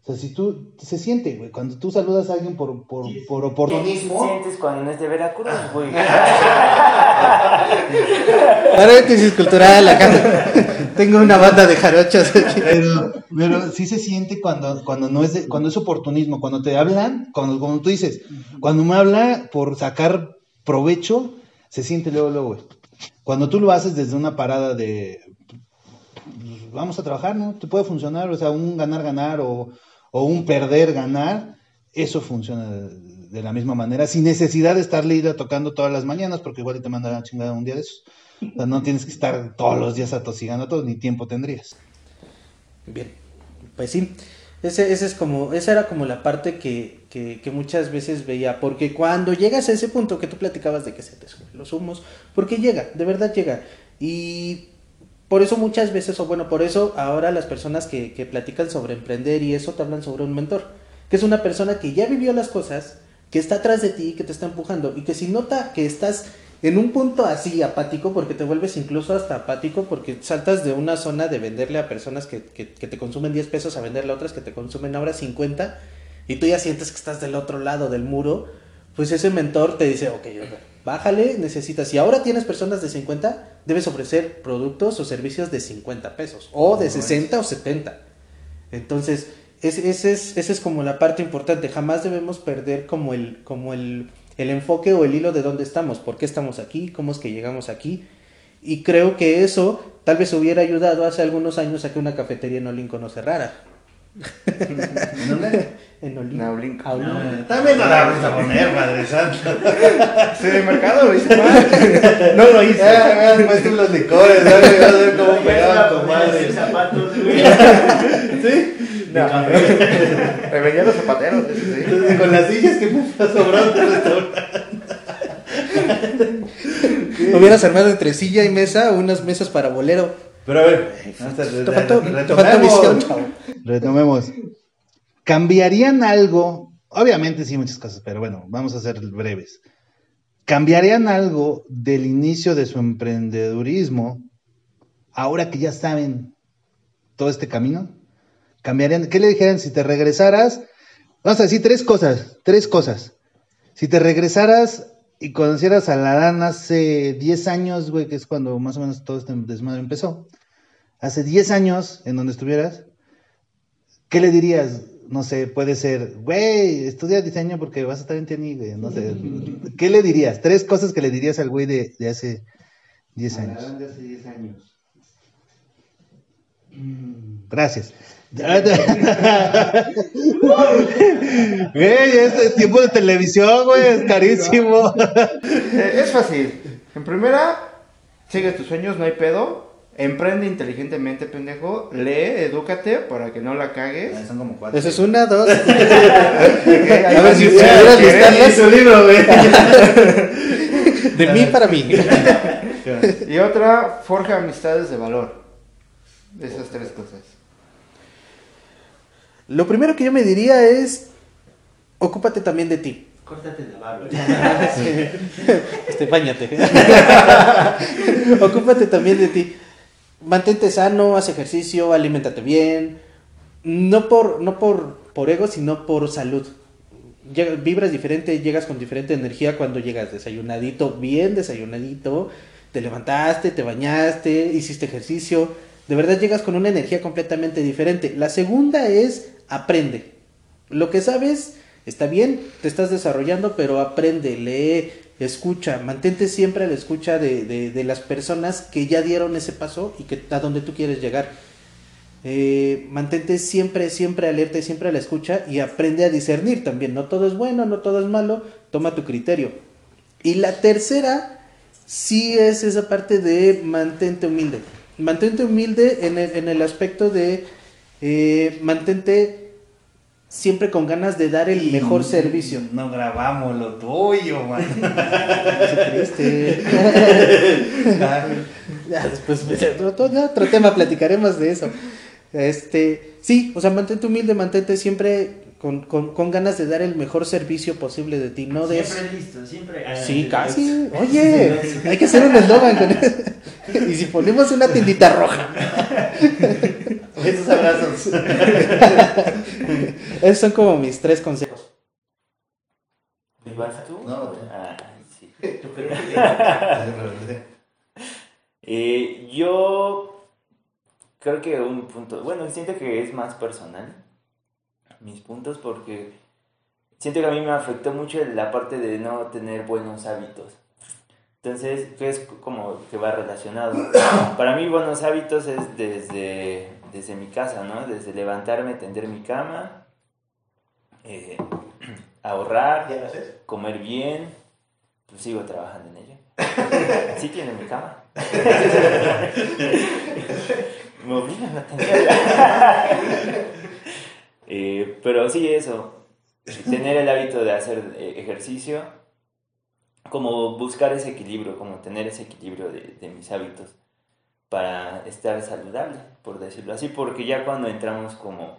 O sea, si tú, se siente, güey, cuando tú saludas a alguien por, por, por ¿Qué oportunismo, sientes cuando no es de Veracruz, güey? [laughs] Paréntesis cultural acá. Tengo una banda de jarochos. pero, pero sí se siente cuando, cuando no es de- cuando es oportunismo, cuando te hablan, cuando, como tú dices, cuando me habla por sacar provecho, se siente luego, luego, güey. Cuando tú lo haces desde una parada de pues, vamos a trabajar, ¿no? Te puede funcionar, o sea, un ganar-ganar o, o un perder-ganar, eso funciona de, la misma manera, sin necesidad de estarle ida tocando todas las mañanas, porque igual te manda la chingada un día de esos. No tienes que estar todos los días atosigando a ni tiempo tendrías. Bien, pues sí. Ese es como, esa era como la parte que, que, que muchas veces veía, porque cuando llegas a ese punto que tú platicabas de que se te suben los humos, porque llega, de verdad llega. Y por eso muchas veces, o bueno, por eso ahora las personas que, que platican sobre emprender y eso te hablan sobre un mentor, que es una persona que ya vivió las cosas, que está atrás de ti, que te está empujando y que si nota que estás en un punto así apático, porque te vuelves incluso hasta apático, porque saltas de una zona de venderle a personas que, que, que te consumen 10 pesos a venderle a otras que te consumen ahora 50 y tú ya sientes que estás del otro lado del muro, pues ese mentor te dice, ok, bájale, necesitas, si ahora tienes personas de 50, debes ofrecer productos o servicios de 50 pesos, o de 60 o 70. Entonces, ese, ese es, ese es como la parte importante, jamás debemos perder como el, como el, el enfoque o el hilo de dónde estamos, por qué estamos aquí, cómo es que llegamos aquí. Y creo que eso tal vez hubiera ayudado hace algunos años a que una cafetería en Olinco no cerrara. ¿En dónde? En Olinco. Naolinco. A Olinco. También no la vamos a poner, Padre Santo. Sí, de mercado lo hice mal. No lo hice. Ya me puesto los licores, ¿no? Vas a ver cómo Ya pegaba se tu ponía madre. sin zapatos, güey. ¿Sí? Café. Me venían los zapateros. sí. Con las sillas que me está sobrando del restaurante. [laughs] Hubieras armado entre silla y mesa unas mesas para bolero. Pero a ver, hasta Te faltó. Retomemos. ¿Cambiarían algo? Obviamente sí, muchas cosas, pero bueno, vamos a ser breves. ¿Cambiarían algo del inicio de su emprendedurismo ahora que ya saben todo este camino? ¿Cambiarían? ¿Qué le dijeran si te regresaras? Vamos a decir tres cosas, tres cosas. Si te regresaras y conocieras a la Dan hace 10 años, güey, que es cuando más o menos todo este desmadre empezó, hace 10 años en donde estuvieras, ¿qué le dirías? No sé, puede ser, güey, estudia diseño porque vas a estar en TNI, güey, no sé. [laughs] ¿Qué le dirías? Tres cosas que le dirías al güey de, de hace 10 años. de hace 10 años. Gracias. [laughs] Güey, es tiempo de televisión, güey, es carísimo. [laughs] Eh, es fácil. En primera, sigue tus sueños, no hay pedo. Emprende inteligentemente, pendejo. Lee, edúcate para que no la cagues. Ah, Son como cuatro. Eso es una, dos. [laughs] [laughs] Ok, ahí A ver si pudieras su libro, güey. De mí para mí. [laughs] Y otra, forja amistades de valor. Esas tres cosas. Lo primero que yo me diría es, ocúpate también de ti. Córtate la barba. Este, bañate. Ocúpate también de ti. Mantente sano, haz ejercicio, aliméntate bien. No por, no por, por ego, sino por salud. Vibras diferente, llegas con diferente energía cuando llegas desayunadito, bien desayunadito. Te levantaste, te bañaste, hiciste ejercicio. De verdad llegas con una energía completamente diferente. La segunda es aprende. Lo que sabes está bien, te estás desarrollando, pero aprende, lee, escucha, mantente siempre a la escucha de, de- las personas que ya dieron ese paso y que a donde tú quieres llegar. Eh, mantente siempre, siempre alerta y siempre a la escucha y aprende a discernir también. No todo es bueno, no todo es malo, toma tu criterio. Y la tercera sí es esa parte de mantente humilde. Mantente humilde en el, en el aspecto de eh, mantente siempre con ganas de dar el mejor servicio. No grabamos lo tuyo, man. [laughs] Triste. [laughs] Ya después otro, otro tema platicaremos de eso. Este, sí, o sea, mantente humilde, mantente siempre con, con, con ganas de dar el mejor servicio posible de ti, no de Siempre listo, siempre. ah, Sí, casi. Oye, hay que hacer un eslogan con eso. Y si ponemos una tindita roja. [laughs] Esos abrazos. [laughs] Esos son como mis tres consejos. ¿Vas tú? No, tú. Ah, sí. Eh, yo creo que un punto, bueno, siento que es más personal mis puntos porque siento que a mí me afectó mucho la parte de no tener buenos hábitos. Entonces, que es como que va relacionado. [coughs] Para mí buenos hábitos es desde, desde mi casa, ¿no? Desde levantarme, tender mi cama, eh, [clears throat] ahorrar, comer bien, pues sigo trabajando en ello. [laughs] Sí tiene mi cama. [laughs] Me obligan a tenerla. Eh, pero sí, eso. Tener el hábito de hacer eh, ejercicio, como buscar ese equilibrio, como tener ese equilibrio de, de mis hábitos para estar saludable, por decirlo así, porque ya cuando entramos como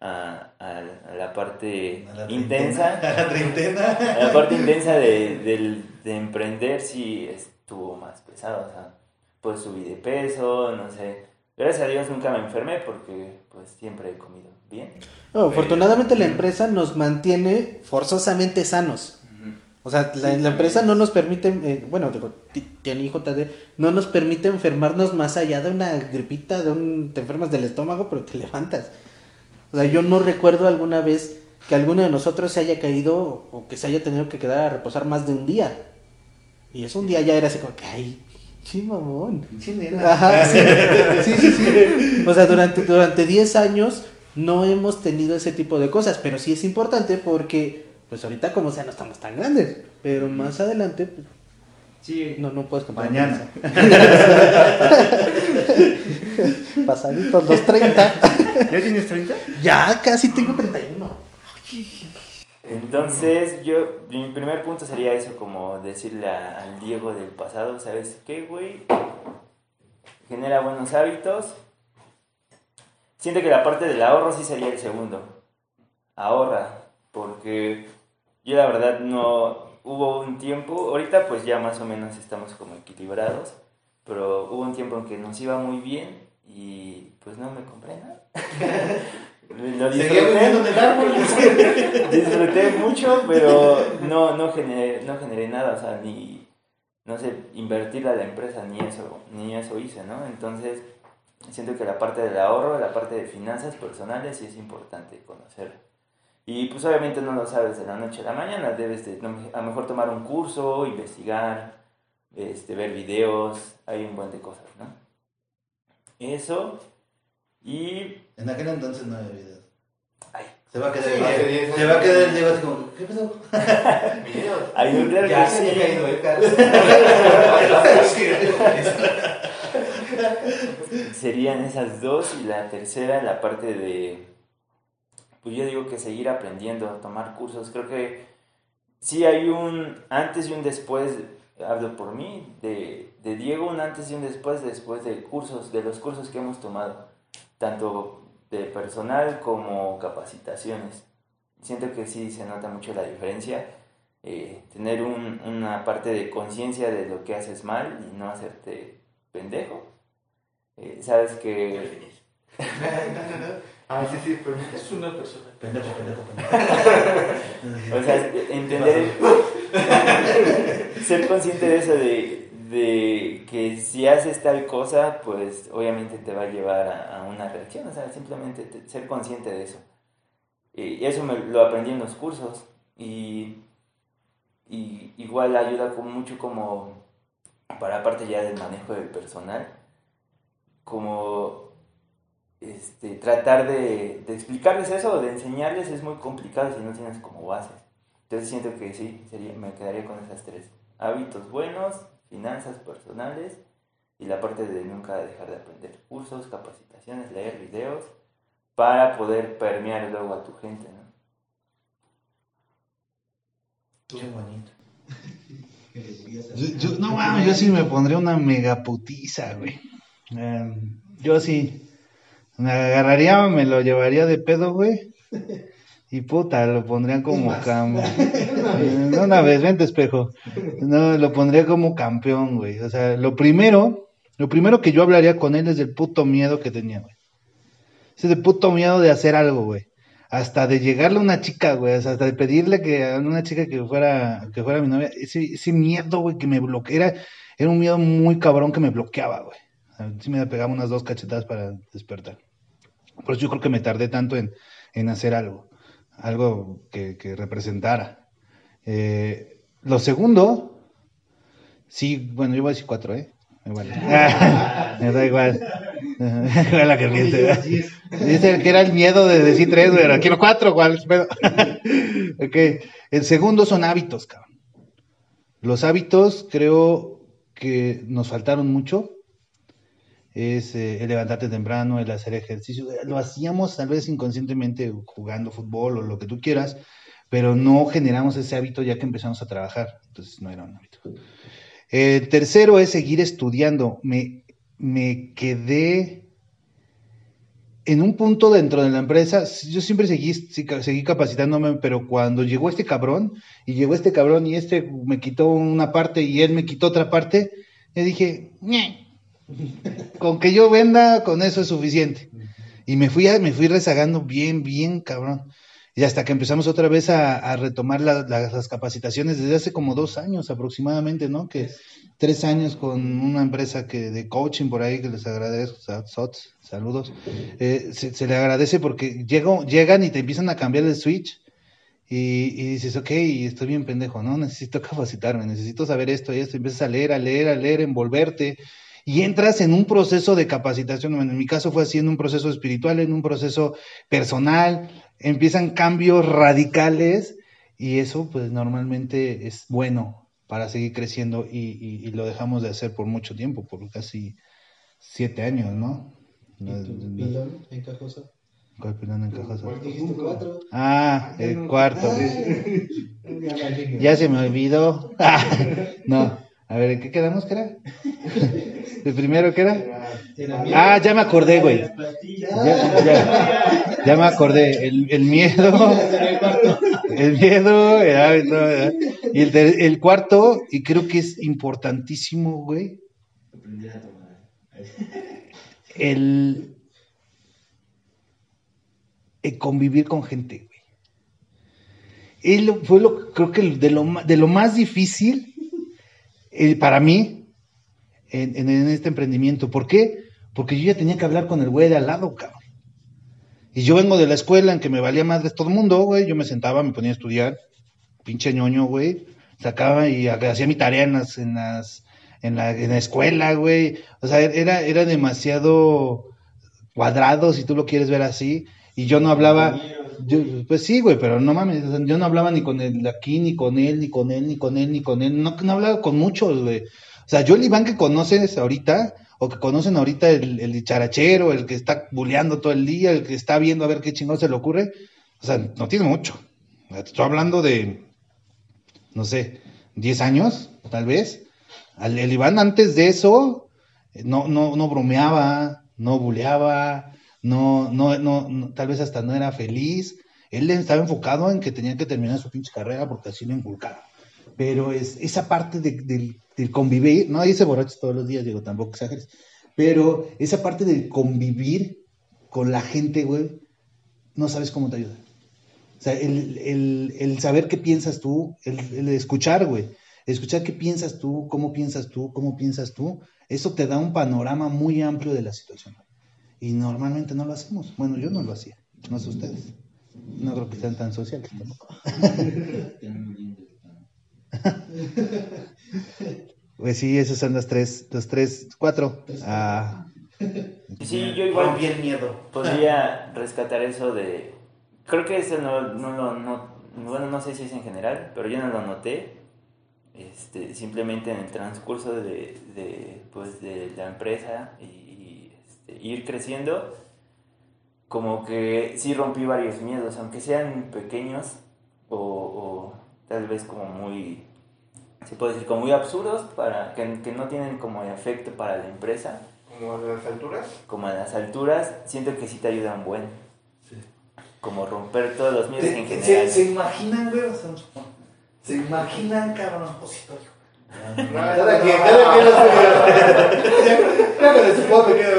a, a- a la parte A la intensa. [laughs] A la treintena. la parte intensa de, emprender sí estuvo más pesado, o sea, pues subí de peso, no sé. Gracias a Dios nunca me enfermé porque pues siempre he comido bien. No, afortunadamente la empresa nos mantiene forzosamente sanos. O sea, la, la empresa no nos permite, eh, bueno, digo, T- TNI JD, no nos permite enfermarnos más allá de una gripita, de un, te enfermas del estómago, pero te [laughs] levantas. O sea, yo no recuerdo alguna vez que alguno de nosotros se haya caído o que se haya tenido que quedar a reposar más de un día. Y eso un día ya era así como que, ay, sí, mamón. Ajá, sí, sí, sí, sí. O sea, durante, durante 10 años no hemos tenido ese tipo de cosas, pero sí es importante porque, pues ahorita como sea, no estamos tan grandes, pero más adelante, pues, Sí, no, no puedes comprar Mañana. [laughs] Pasaditos los 30. ¿Ya tienes 30? ya casi tengo 31. Entonces, yo, mi primer punto sería eso, como decirle a- al Diego del pasado, ¿sabes qué, güey? Genera buenos hábitos. Siento que la parte del ahorro sí sería el segundo. Ahorra, porque yo la verdad no, hubo un tiempo, ahorita pues ya más o menos estamos como equilibrados, pero hubo un tiempo en que nos iba muy bien y pues no me compré nada. [laughs] Lo Seguía disfruté. viviendo en el árbol. [laughs] Disfruté mucho, pero no, no, generé, no generé nada, o sea, ni, no sé, invertir a la empresa, ni eso, ni eso hice, ¿no? Entonces, siento que la parte del ahorro, la parte de finanzas personales sí es importante conocer. Y pues obviamente no lo sabes de la noche a la mañana, debes de a lo mejor tomar un curso, investigar, este, ver videos, hay un buen de cosas, ¿no? Eso, y En aquel entonces no había videos. Ay. Se va a quedar. Sí, se va a- se va quedar el Diego así como, ¿qué pedo? [laughs] videos. hay un claro Ya que se sí. caído, ¿eh, Carlos? [laughs] Serían esas dos y la tercera la parte de, pues yo digo que seguir aprendiendo, tomar cursos. Creo que sí hay un antes y un después, hablo por mí, de, de Diego, un antes y un después después de cursos, de los cursos que hemos tomado, tanto de personal como capacitaciones. Siento que sí se nota mucho la diferencia. eh, tener un- una parte de conciencia de lo que haces mal y no hacerte pendejo. Eh, sabes que [laughs] Ah, sí, sí, pero [laughs] Es una persona. Pendejo, pendejo, pendejo. [laughs] O sea, entender, [laughs] ser consciente de eso, de, de que si haces tal cosa, pues obviamente te va a llevar a, a una reacción, o sea, simplemente te- ser consciente de eso. Y eso me, lo aprendí en los cursos. Y, y igual ayuda con mucho como para parte ya del manejo del personal, como este, tratar de, de explicarles eso o de enseñarles es muy complicado si no tienes como bases. Entonces siento que sí, sería, me quedaría con esas tres. Hábitos buenos, finanzas personales y la parte de nunca dejar de aprender. Cursos, capacitaciones, leer videos para poder permear luego a tu gente, ¿no? Qué bonito. ¿Qué le dirías a- Yo, yo- no mames, yo sí me pondría una mega putiza, güey. Eh, yo sí. Me agarraría, me lo llevaría de pedo, güey. Y puta, lo pondría [laughs] como campeón. [laughs] Una vez, vente espejo. No, lo pondría como campeón, güey. O sea, lo primero, lo primero que yo hablaría con él es del puto miedo que tenía, güey. Ese puto miedo de hacer algo, güey. Hasta de llegarle a una chica, güey. o sea, hasta de pedirle que a una chica que fuera, que fuera mi novia. Ese, ese miedo, güey, que me bloqueara. Era, era un miedo muy cabrón que me bloqueaba, güey. Sí me pegaba unas dos cachetadas para despertar. Por eso yo creo que me tardé tanto en, en hacer algo. Algo que, que representara. Eh, lo segundo, sí, bueno, yo voy a decir cuatro, ¿eh? Me vale. [laughs] me da igual. [laughs] igual la que es. Dice que era el miedo de decir tres, pero quiero cuatro, ¿cuál? [laughs] ok. El segundo son hábitos, cabrón. Los hábitos creo que nos faltaron mucho. Es eh, el levantarte temprano, el hacer ejercicio. Lo hacíamos tal vez inconscientemente jugando fútbol o lo que tú quieras, pero no generamos ese hábito ya que empezamos a trabajar. Entonces no era un hábito. El tercero es seguir estudiando. Me, me quedé en un punto dentro de la empresa, yo siempre seguí, seguí capacitándome, pero cuando llegó este cabrón, y llegó este cabrón y este me quitó una parte y él me quitó otra parte, le dije. Con que yo venda, con eso es suficiente. Y me fui, me fui rezagando bien, bien cabrón. Y hasta que empezamos otra vez a, retomar la- la- las capacitaciones desde hace como dos años aproximadamente, ¿no? Que tres años con una empresa que de coaching por ahí que les agradezco, Sots, saludos. Eh, se, le agradece porque llegan y te empiezan a cambiar el switch y, y dices, ok, estoy bien pendejo, ¿no? Necesito [laughs] capacitarme, necesito saber esto y esto. Empiezas a leer, a leer, a leer, envolverte y entras en un proceso de capacitación. Bueno, en mi caso fue así, en un proceso espiritual, en un proceso personal. Empiezan cambios radicales y eso pues normalmente es bueno para seguir creciendo y, y- y lo dejamos de hacer por mucho tiempo, por casi siete años, ¿no? ¿Y tu pilón encajoso? ¿Cuál pilón encajoso? Dijiste cuatro. Ah, el cuarto. Ya, Ya se me olvidó. [laughs] no, a ver, ¿en qué quedamos, que [laughs] era? ¿El primero qué era? Ah, ya me acordé, güey. Ya, me acordé. El, el miedo. El miedo. Y el, el cuarto, y creo que es importantísimo, güey. El, el convivir con gente, güey. Lo- fue lo, creo que de lo, de lo más difícil eh, para mí en, en- en este emprendimiento. ¿Por qué? Porque yo ya tenía que hablar con el güey de al lado, cabrón. Y yo vengo de la escuela en que me valía madres todo el mundo, güey. Yo me sentaba, me ponía a estudiar, pinche ñoño, güey. Sacaba y ha- hacía mi tarea en las, en las, en la, en la escuela, güey. O sea, era, era demasiado cuadrado, si tú lo quieres ver así. Y yo no hablaba, yo, pues sí, güey, pero no mames, yo no hablaba ni con él aquí, ni con él, ni con él, ni con él, ni con él. No, no hablaba con muchos, güey. O sea, yo el Iván que conoces ahorita, o que conocen ahorita el, el dicharachero, el que está buleando todo el día, el que está viendo a ver qué chingón se le ocurre, o sea, no tiene mucho. Estoy hablando de, no sé, 10 años, tal vez. Al- El Iván antes de eso, no, no, no bromeaba, no buleaba, no, no, no, no- tal vez hasta no era feliz. Él estaba enfocado en que tenía que terminar su pinche carrera porque así lo inculcaron. Pero es esa parte de- del, del convivir, no dice borrachos todos los días, digo, tampoco exageres, pero esa parte del convivir con la gente, güey, no sabes cómo te ayuda. O sea, el, el- el saber qué piensas tú, el, el escuchar, güey, escuchar qué piensas tú, cómo piensas tú, cómo piensas tú, eso te da un panorama muy amplio de la situación. Y normalmente no lo hacemos. Bueno, yo no lo hacía, no sé ustedes. No creo que sean tan sociales tampoco. [laughs] [laughs] [laughs] Pues sí, esos son los tres, los tres, cuatro. Ah, Sí, yo igual bien miedo. podría rescatar eso de... Creo que eso no, no lo... No, bueno, no sé si es en general, pero yo no lo noté. Este, simplemente en el transcurso de, de, pues, de la empresa y, y, este, ir creciendo, como que sí rompí varios miedos, aunque sean pequeños o, o tal vez como muy, se puede decir, como muy absurdos, para, que, que no tienen como efecto para la empresa Como a las alturas. como a las alturas, siento que sí te ayuda un buen. Como romper todos los miedos en ¿Se, general. se, se imaginan, güey? O sea, se imaginan, cabrón. Osito, hijo. Cada Cada quien, cada quien lo suyo. Claro, de su me quedo,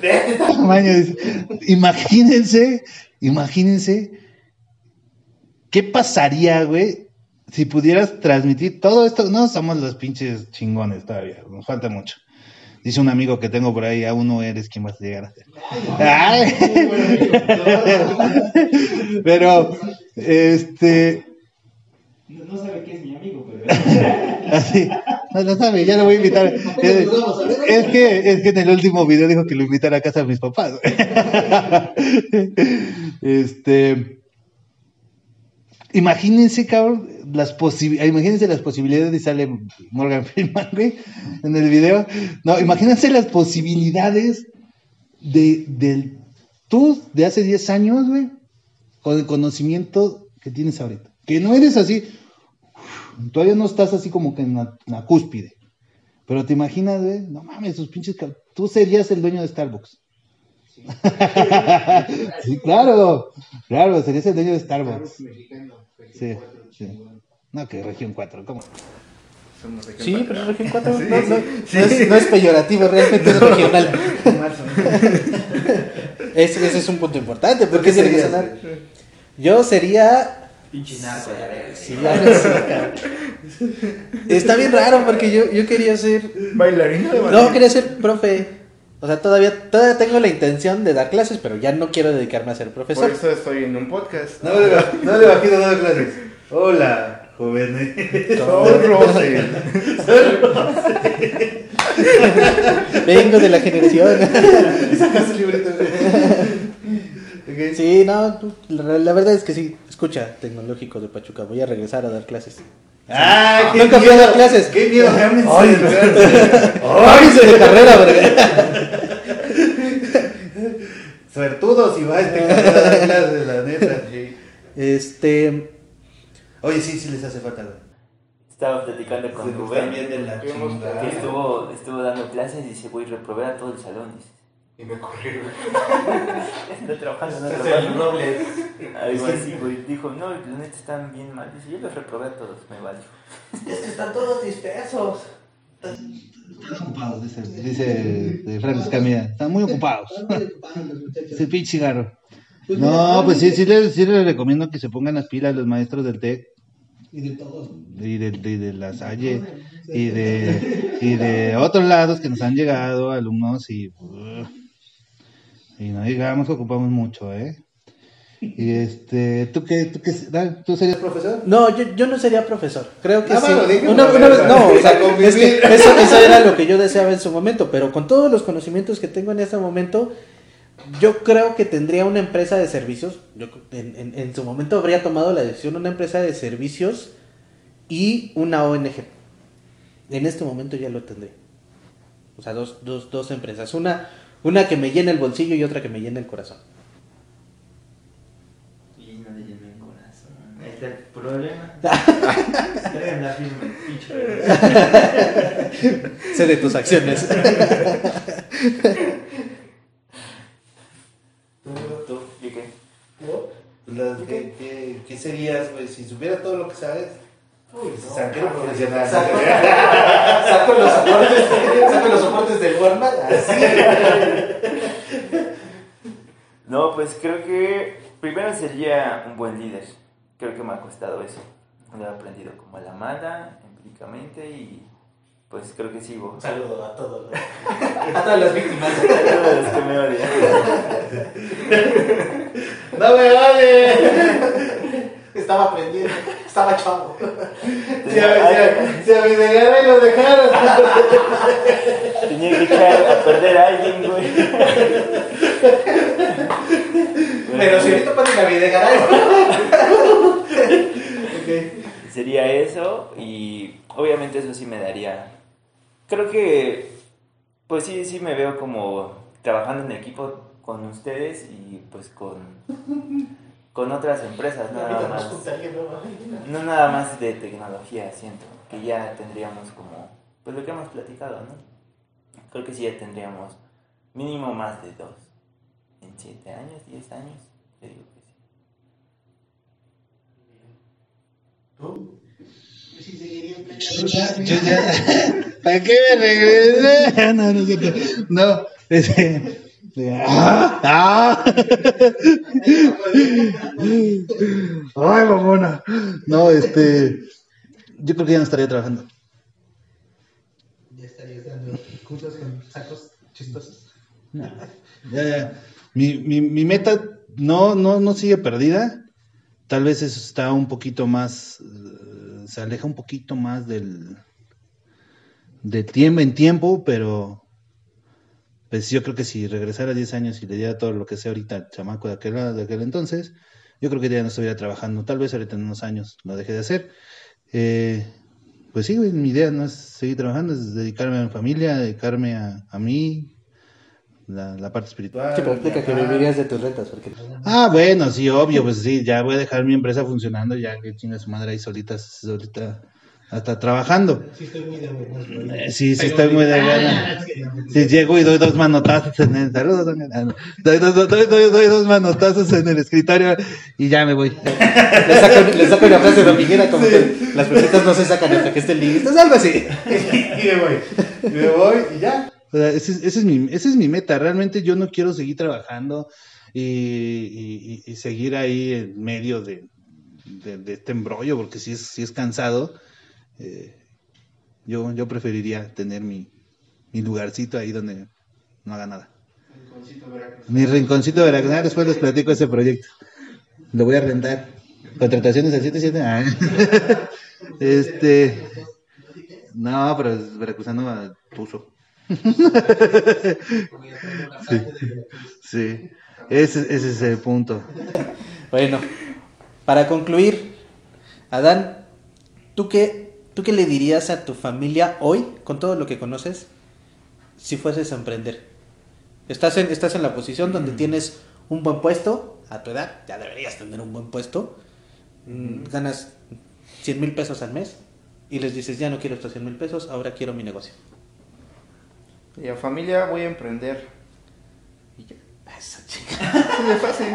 güey. tamaño, dice. Imagínense, imagínense qué pasaría, güey, si pudieras transmitir todo esto. No somos los pinches chingones todavía, nos falta mucho. Dice un amigo que tengo por ahí, aún no eres quien vas a llegar a ser. Ay. [laughs] Pero, este, No, no sabe que es mi amigo, pero. [laughs] así, no lo sabe, ya lo voy a invitar. Es, es que, es que en el último video dijo que lo invitara a casa de mis papás. [laughs] Este, imagínense, cabrón, las posibilidades, imagínense las posibilidades, y sale Morgan Freeman, güey, en el video. No, imagínense las posibilidades de, del tú de hace 10 años, güey, con el conocimiento que tienes ahorita. Que no eres así, todavía no estás así como que en la, en la cúspide. Pero te imaginas, güey, no mames, esos pinches. Tú serías el dueño de Starbucks. [laughs] Sí, claro, claro, serías el dueño de Starbucks. mexicano. Sí, sí. No, que región 4, ¿cómo? Somos región Sí, pero región 4 [laughs] no, no- no es, no es peyorativo, realmente es [laughs] regional. Ese, ese es un punto importante, porque ¿Qué tiene que serías, sonar. Yo sería. Pinche narco, ya ves. Sí, algo así, cabrón. Está bien raro porque yo, yo quería ser. Bailarina de No, ballet. quería ser profe. O sea, todavía, todavía tengo la intención de dar clases, pero ya no quiero dedicarme a ser Por profesor. eso estoy en un podcast. No le, no le imagino dando clases. Hola, jóvenes. Soy Rose. Vengo de la generación. Sacas el librito. Sí, no, la, la verdad es que sí. Escucha, Tecnológico de Pachuca, voy a regresar a dar clases. ¡Ah, qué Nunca fui a miedo! dar clases. ¡Qué miedo! Cámbiense Ay, [laughs] de lugar. ¡Cámbiense de carrera, verga! [laughs] Suertudo si va a este [laughs] cabrón a dar clases, la neta. sí. Este. Oye, sí, sí les hace falta. güey. Estaba platicando con Rubén, la que estuvo, estuvo dando clases y dice, güey, reprobé a todo el salón. Dice, Y me corrieron. Está trabajando, no [laughs] Este es trabajando. el roble. Algo así, güey. Dijo, no, la neta están bien mal. Dice, yo los reprobé a todos, me valió. Es que están todos dispersos. Están ocupados, dice, dice de Francis Camilla. Están muy ocupados. Están muy ocupados los muchachos. Es el pinche cigarro. Pues No, mira, pues sí, sí les, sí les recomiendo que se pongan las pilas los maestros del TEC Y de todos. y de, de, de la Salle y de, y de otros lados que nos han llegado alumnos y, uh, y no digamos que ocupamos mucho, ¿eh? Y este, ¿tú qué, tú qué, tú serías profesor? No, yo, yo no sería profesor. Creo que Ah, sí. bueno, Una, una vez, no, o sea, a [laughs] convivir. es que eso, eso era lo que yo deseaba en su momento, pero con todos los conocimientos que tengo en este momento, yo creo que tendría una empresa de servicios. Yo en, en- en su momento habría tomado la decisión una empresa de servicios y una ONG. En este momento ya lo tendré. O sea, dos, dos, dos empresas. Una, una que me llene el bolsillo y otra que me llene el corazón. Y no le llené el corazón. Ahí está el problema. [laughs] La. [laughs] Sé de tus acciones. [laughs] ¿Tú? ¿Y qué? La- ¿Qué, qué, qué serías, güey? Si supieras todo lo que sabes. Uy, no. Saquero profesional. Saco, [laughs] saco los soportes, saco los soportes del Walmart. Así. No, pues creo que primero sería un buen líder. Creo que me ha costado eso. Lo he aprendido como a la mala, empíricamente y pues creo que sigo. Un saludo a todos. A todas las víctimas. [laughs] A todos los que me odian. [laughs] ¡No me vale! Estaba aprendiendo, estaba chavo. [laughs] Si a, si a- a Videgaray lo dejaron. [laughs] Tenía que echar a perder a alguien, güey. Pero si ahorita ponen a Videgaray. [laughs] Sería eso y obviamente eso sí me daría... Creo que, pues sí, sí me veo como trabajando en equipo con ustedes y pues con, con otras empresas, nada nos más. ¿no? No nada más de tecnología, siento, que ya tendríamos como, pues lo que hemos platicado, ¿no? Creo que sí ya tendríamos mínimo más de dos. En siete años, diez años, yo digo que sí. ¿Tú? Yo sí seguiría en plancha Yo ya. [laughs] ¿Para qué me regresé? [laughs] No, no es cierto. No, este. ¡Ah! [laughs] ¡Ah! ¡Ay, mamona! No, este. Yo creo que ya no estaría trabajando. Ya estarías dando cursos con sacos chistosos. No, ya, ya. Mi, mi, mi meta no, no, no sigue perdida. Tal vez eso está un poquito más, eh, se aleja un poquito más del, de tiempo en tiempo, pero pues yo creo que si regresara 10 años y le diera todo lo que sé ahorita al chamaco de aquel, de aquel entonces, yo creo que ya no estuviera trabajando. Tal vez ahorita en unos años lo deje de hacer. Eh, pues sí, güey, mi idea no es seguir trabajando, es dedicarme a mi familia, dedicarme a, a mí, la, la parte espiritual. Sí, pero que vivirías de tus rentas, porque... Ah, bueno, sí, obvio, pues sí, ya voy a dejar mi empresa funcionando, ya que chinga su madre ahí solita, solita, hasta trabajando. Sí, estoy muy de buenas. güey. Eh, sí, sí, estoy muy de Ah, ya me- Si llego y doy dos manotazos en el saludos, ah, doy, doy, doy, doy, doy- doy dos manotazos en el escritorio y ya me voy. Le saco, le saco una frase dominguera como que las pepitas no se sacan hasta que estén listas, algo así. [laughs] Y me voy. Y me voy y ya. O sea, ese, es- ese es mi, esa es mi meta. Realmente yo no quiero seguir trabajando y, y- y- y seguir ahí en medio de, de- de este embrollo, porque si es, sí es cansado. Eh, yo, yo preferiría tener mi, mi lugarcito ahí donde no haga nada. Mi rinconcito de Veracruz. Ah, Después les platico ese proyecto. Lo voy a rentar. Contrataciones al 77. Ah. [laughs] Este. No, pero es veracruzano puso. Veracruz. [laughs] Sí, ese, ese es el punto. Bueno, para concluir, Adán, ¿tú qué, ¿tú qué le dirías a tu familia hoy, con todo lo que conoces, si fueses a emprender? Estás en, estás en la posición donde tienes un buen puesto, a tu edad ya deberías tener un buen puesto, mm, ganas 100 mil pesos al mes y les dices, ya no quiero estos 100 mil pesos, ahora quiero mi negocio. Y a familia voy a emprender. Y ya. Esa chica. [laughs] Así de fácil.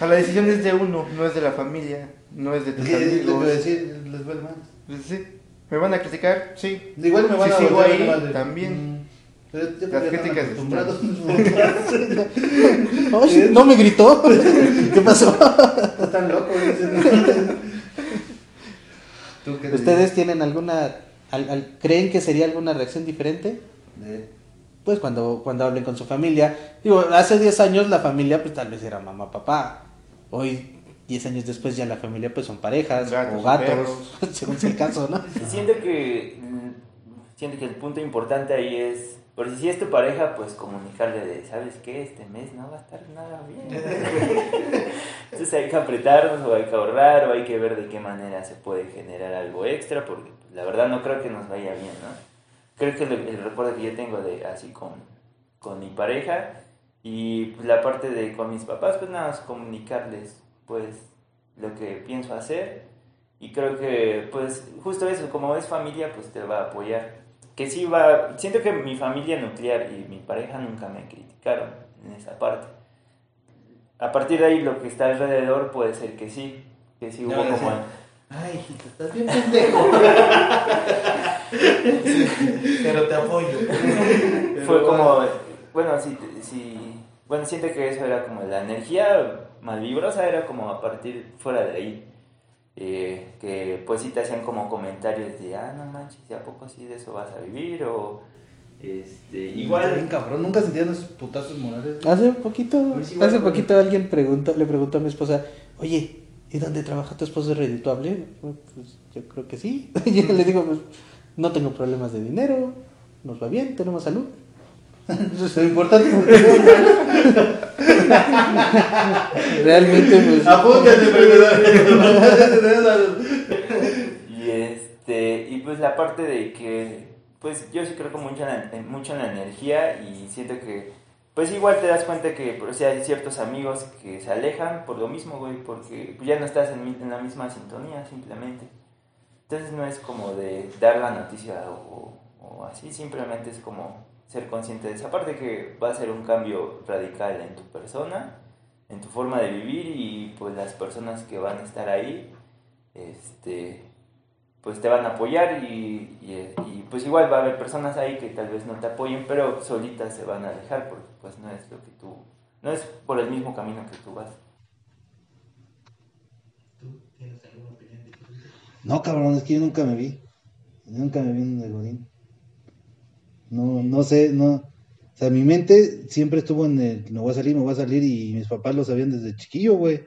A la decisión es de uno, no es de la familia, no es de tus [laughs] ¿Qué les voy a amigos. decir? Les mal. Pues sí. ¿Me van a criticar? Sí. Igual me van Si a sigo ahí, madre. también. Mm. Las críticas. [laughs] Ay, no me gritó. [laughs] ¿Qué pasó? [laughs] Están locos. dicen. ¿Tú qué ¿Ustedes tienen alguna, al- al- creen que sería alguna reacción diferente? Eh, Pues cuando, cuando hablen con su familia. Digo, hace 10 años la familia pues tal vez era mamá, papá. Hoy, 10 años después ya la familia pues son parejas Gatos, o gatos, [laughs] según sea el caso, ¿no? Siento que, mm, siento que el punto importante ahí es, por si es tu pareja, pues comunicarle de, ¿sabes qué? Este mes no va a estar nada bien. [laughs] Entonces hay que apretarnos o hay que ahorrar o hay que ver de qué manera se puede generar algo extra, porque pues, la verdad no creo que nos vaya bien, ¿no? Creo que el, el recuerdo que yo tengo de así con, con mi pareja y pues, la parte de con mis papás, pues nada más comunicarles pues lo que pienso hacer y creo que, pues, justo eso, como es familia, pues te va a apoyar. Que sí va, siento que mi familia nuclear y mi pareja nunca me criticaron en esa parte. A partir de ahí, lo que está alrededor puede ser que sí, que sí hubo como... Ay, hijito, estás bien pendejo. [laughs] Pero te apoyo. Fue como, bueno, sí, sí, bueno, siento que eso era como la energía malvibrosa, era como a partir fuera de ahí. eh, que pues sí te hacían como comentarios de, ah, no manches, ¿y a poco sí de eso vas a vivir? O Este, Bien igual, cabrón, nunca sentieron esos putazos morales. Hace poquito, Pues igual, hace poquito alguien preguntó, le preguntó a mi esposa, oye, ¿y dónde trabaja tu esposo? ¿Es redituable? Pues yo creo que sí. Y [laughs] yo le digo, pues no tengo problemas de dinero, nos va bien, tenemos salud. Lo importante Realmente, pues... Apúntenle, emprendedores. y este, y pues la parte de que, pues yo sí creo que mucho en, mucho en la energía y siento que, pues igual te das cuenta que, pues, o sea, hay ciertos amigos que se alejan por lo mismo, güey, porque ya no estás en, mi- en la misma sintonía, simplemente. Entonces no es como de dar la noticia o, o así, simplemente es como ser consciente de esa parte que va a ser un cambio radical en tu persona, en tu forma de vivir y pues las personas que van a estar ahí, este, pues te van a apoyar y, y, y, pues igual va a haber personas ahí que tal vez no te apoyen, pero solitas se van a alejar porque pues no es lo que tú, no es por el mismo camino que tú vas. ¿Tú tienes alguna opinión de No, cabrón, es que yo nunca me vi. Nunca me vi en el Godín. No, no sé, no. O sea, mi mente siempre estuvo en el me voy a salir, me voy a salir y mis papás lo sabían desde chiquillo, güey.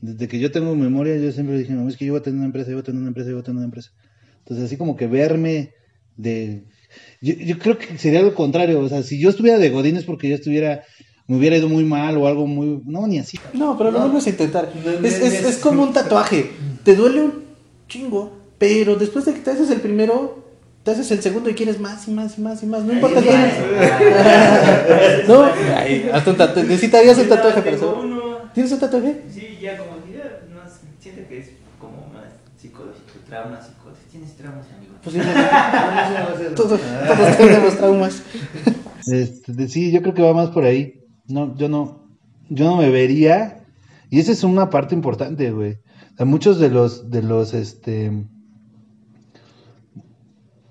Desde que yo tengo memoria, yo siempre dije, no, es que yo voy a tener una empresa, yo voy a tener una empresa, yo voy a tener una empresa. Entonces, así como que verme de... Yo, yo creo que sería lo contrario, o sea, si yo estuviera de Godín es porque yo estuviera, me hubiera ido muy mal o algo muy... No, ni así. No, pero lo vuelves a intentar. No, Es, no, es, no. es como un tatuaje. Te duele un chingo, pero después de que te haces el primero, te haces el segundo y quieres más y más y más y más. No importa qué. [laughs] No, ay, hasta un tatuaje. Necesitarías un tatuaje para eso. ¿Tienes un tatuaje? Sí, ya como no siento que es como más psicológico, traumas psicológicos. Tienes traumas, amigo. Posiblemente. Todos, todos tenemos traumas. Este, de- sí, yo creo que va más por ahí. No, yo no, yo no me vería. Y esa es una parte importante, güey. O sea, muchos de los, de los, este,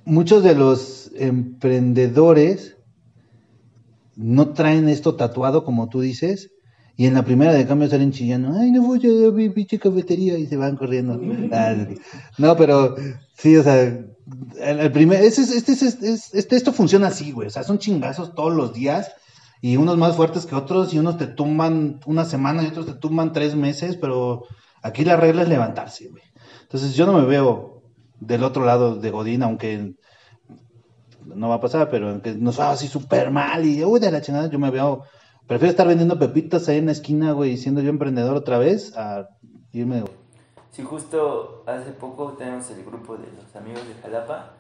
muchos de los emprendedores no traen esto tatuado, como tú dices, y en la primera de cambio salen chillando, ay, no voy a mi pinche cafetería, y se van corriendo. No, pero sí, o sea, el, primer, este, es- es- este, esto funciona así, güey, o sea, son chingazos todos los días, y unos más fuertes que otros, y unos te tumban una semana y otros te tumban tres meses, pero aquí la regla es levantarse, güey. Entonces yo no me veo del otro lado de Godín, aunque no va a pasar, pero aunque nos va así súper mal y uy, de la chingada, yo me veo, prefiero estar vendiendo pepitas ahí en la esquina, güey, y siendo yo emprendedor otra vez, a irme, Sí, justo hace poco tenemos el grupo de los amigos de Jalapa.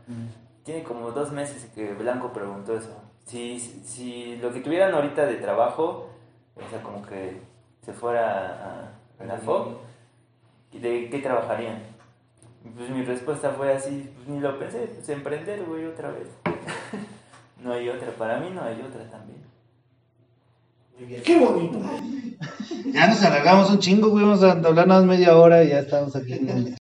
Tiene como dos meses que Blanco preguntó eso. Si, si lo que tuvieran ahorita de trabajo, o sea, como que se fuera a, a la FOB, ¿de qué trabajarían? Pues mi respuesta fue así, pues ni lo pensé, pues emprender, güey, otra vez. [laughs] no hay otra, para mí no hay otra también. ¡Qué bonito! Ya nos alargamos un chingo, güey, vamos a hablar nada más media hora y ya estamos aquí. en el-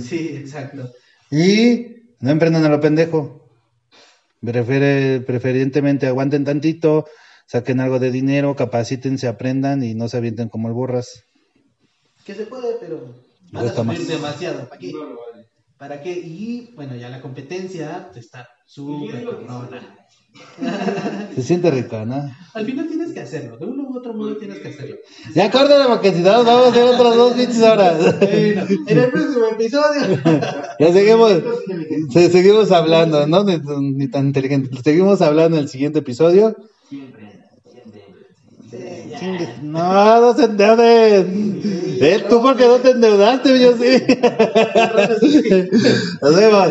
Sí, exacto. Y no emprendan a lo pendejo. Prefiere, preferentemente aguanten tantito, saquen algo de dinero, capacítense, aprendan y no se avienten como el borras. Que se puede, pero van a demasiado. ¿Para qué? ¿Para qué? Y bueno, ya la competencia está súper cabrona. [laughs] Se siente rica, ¿no? Al final tienes que hacerlo, de uno u otro modo tienes que hacerlo. Ya córtale porque si no, vamos a hacer otras dos pinches horas. Bueno, en el próximo episodio. [laughs] Ya seguimos, se- seguimos hablando, ¿no? Ni, ni tan inteligente. Seguimos hablando en el siguiente episodio. Chingue- No, no se endeuden. Eh, tú porque no te endeudaste, yo sí. [laughs] Nos vemos.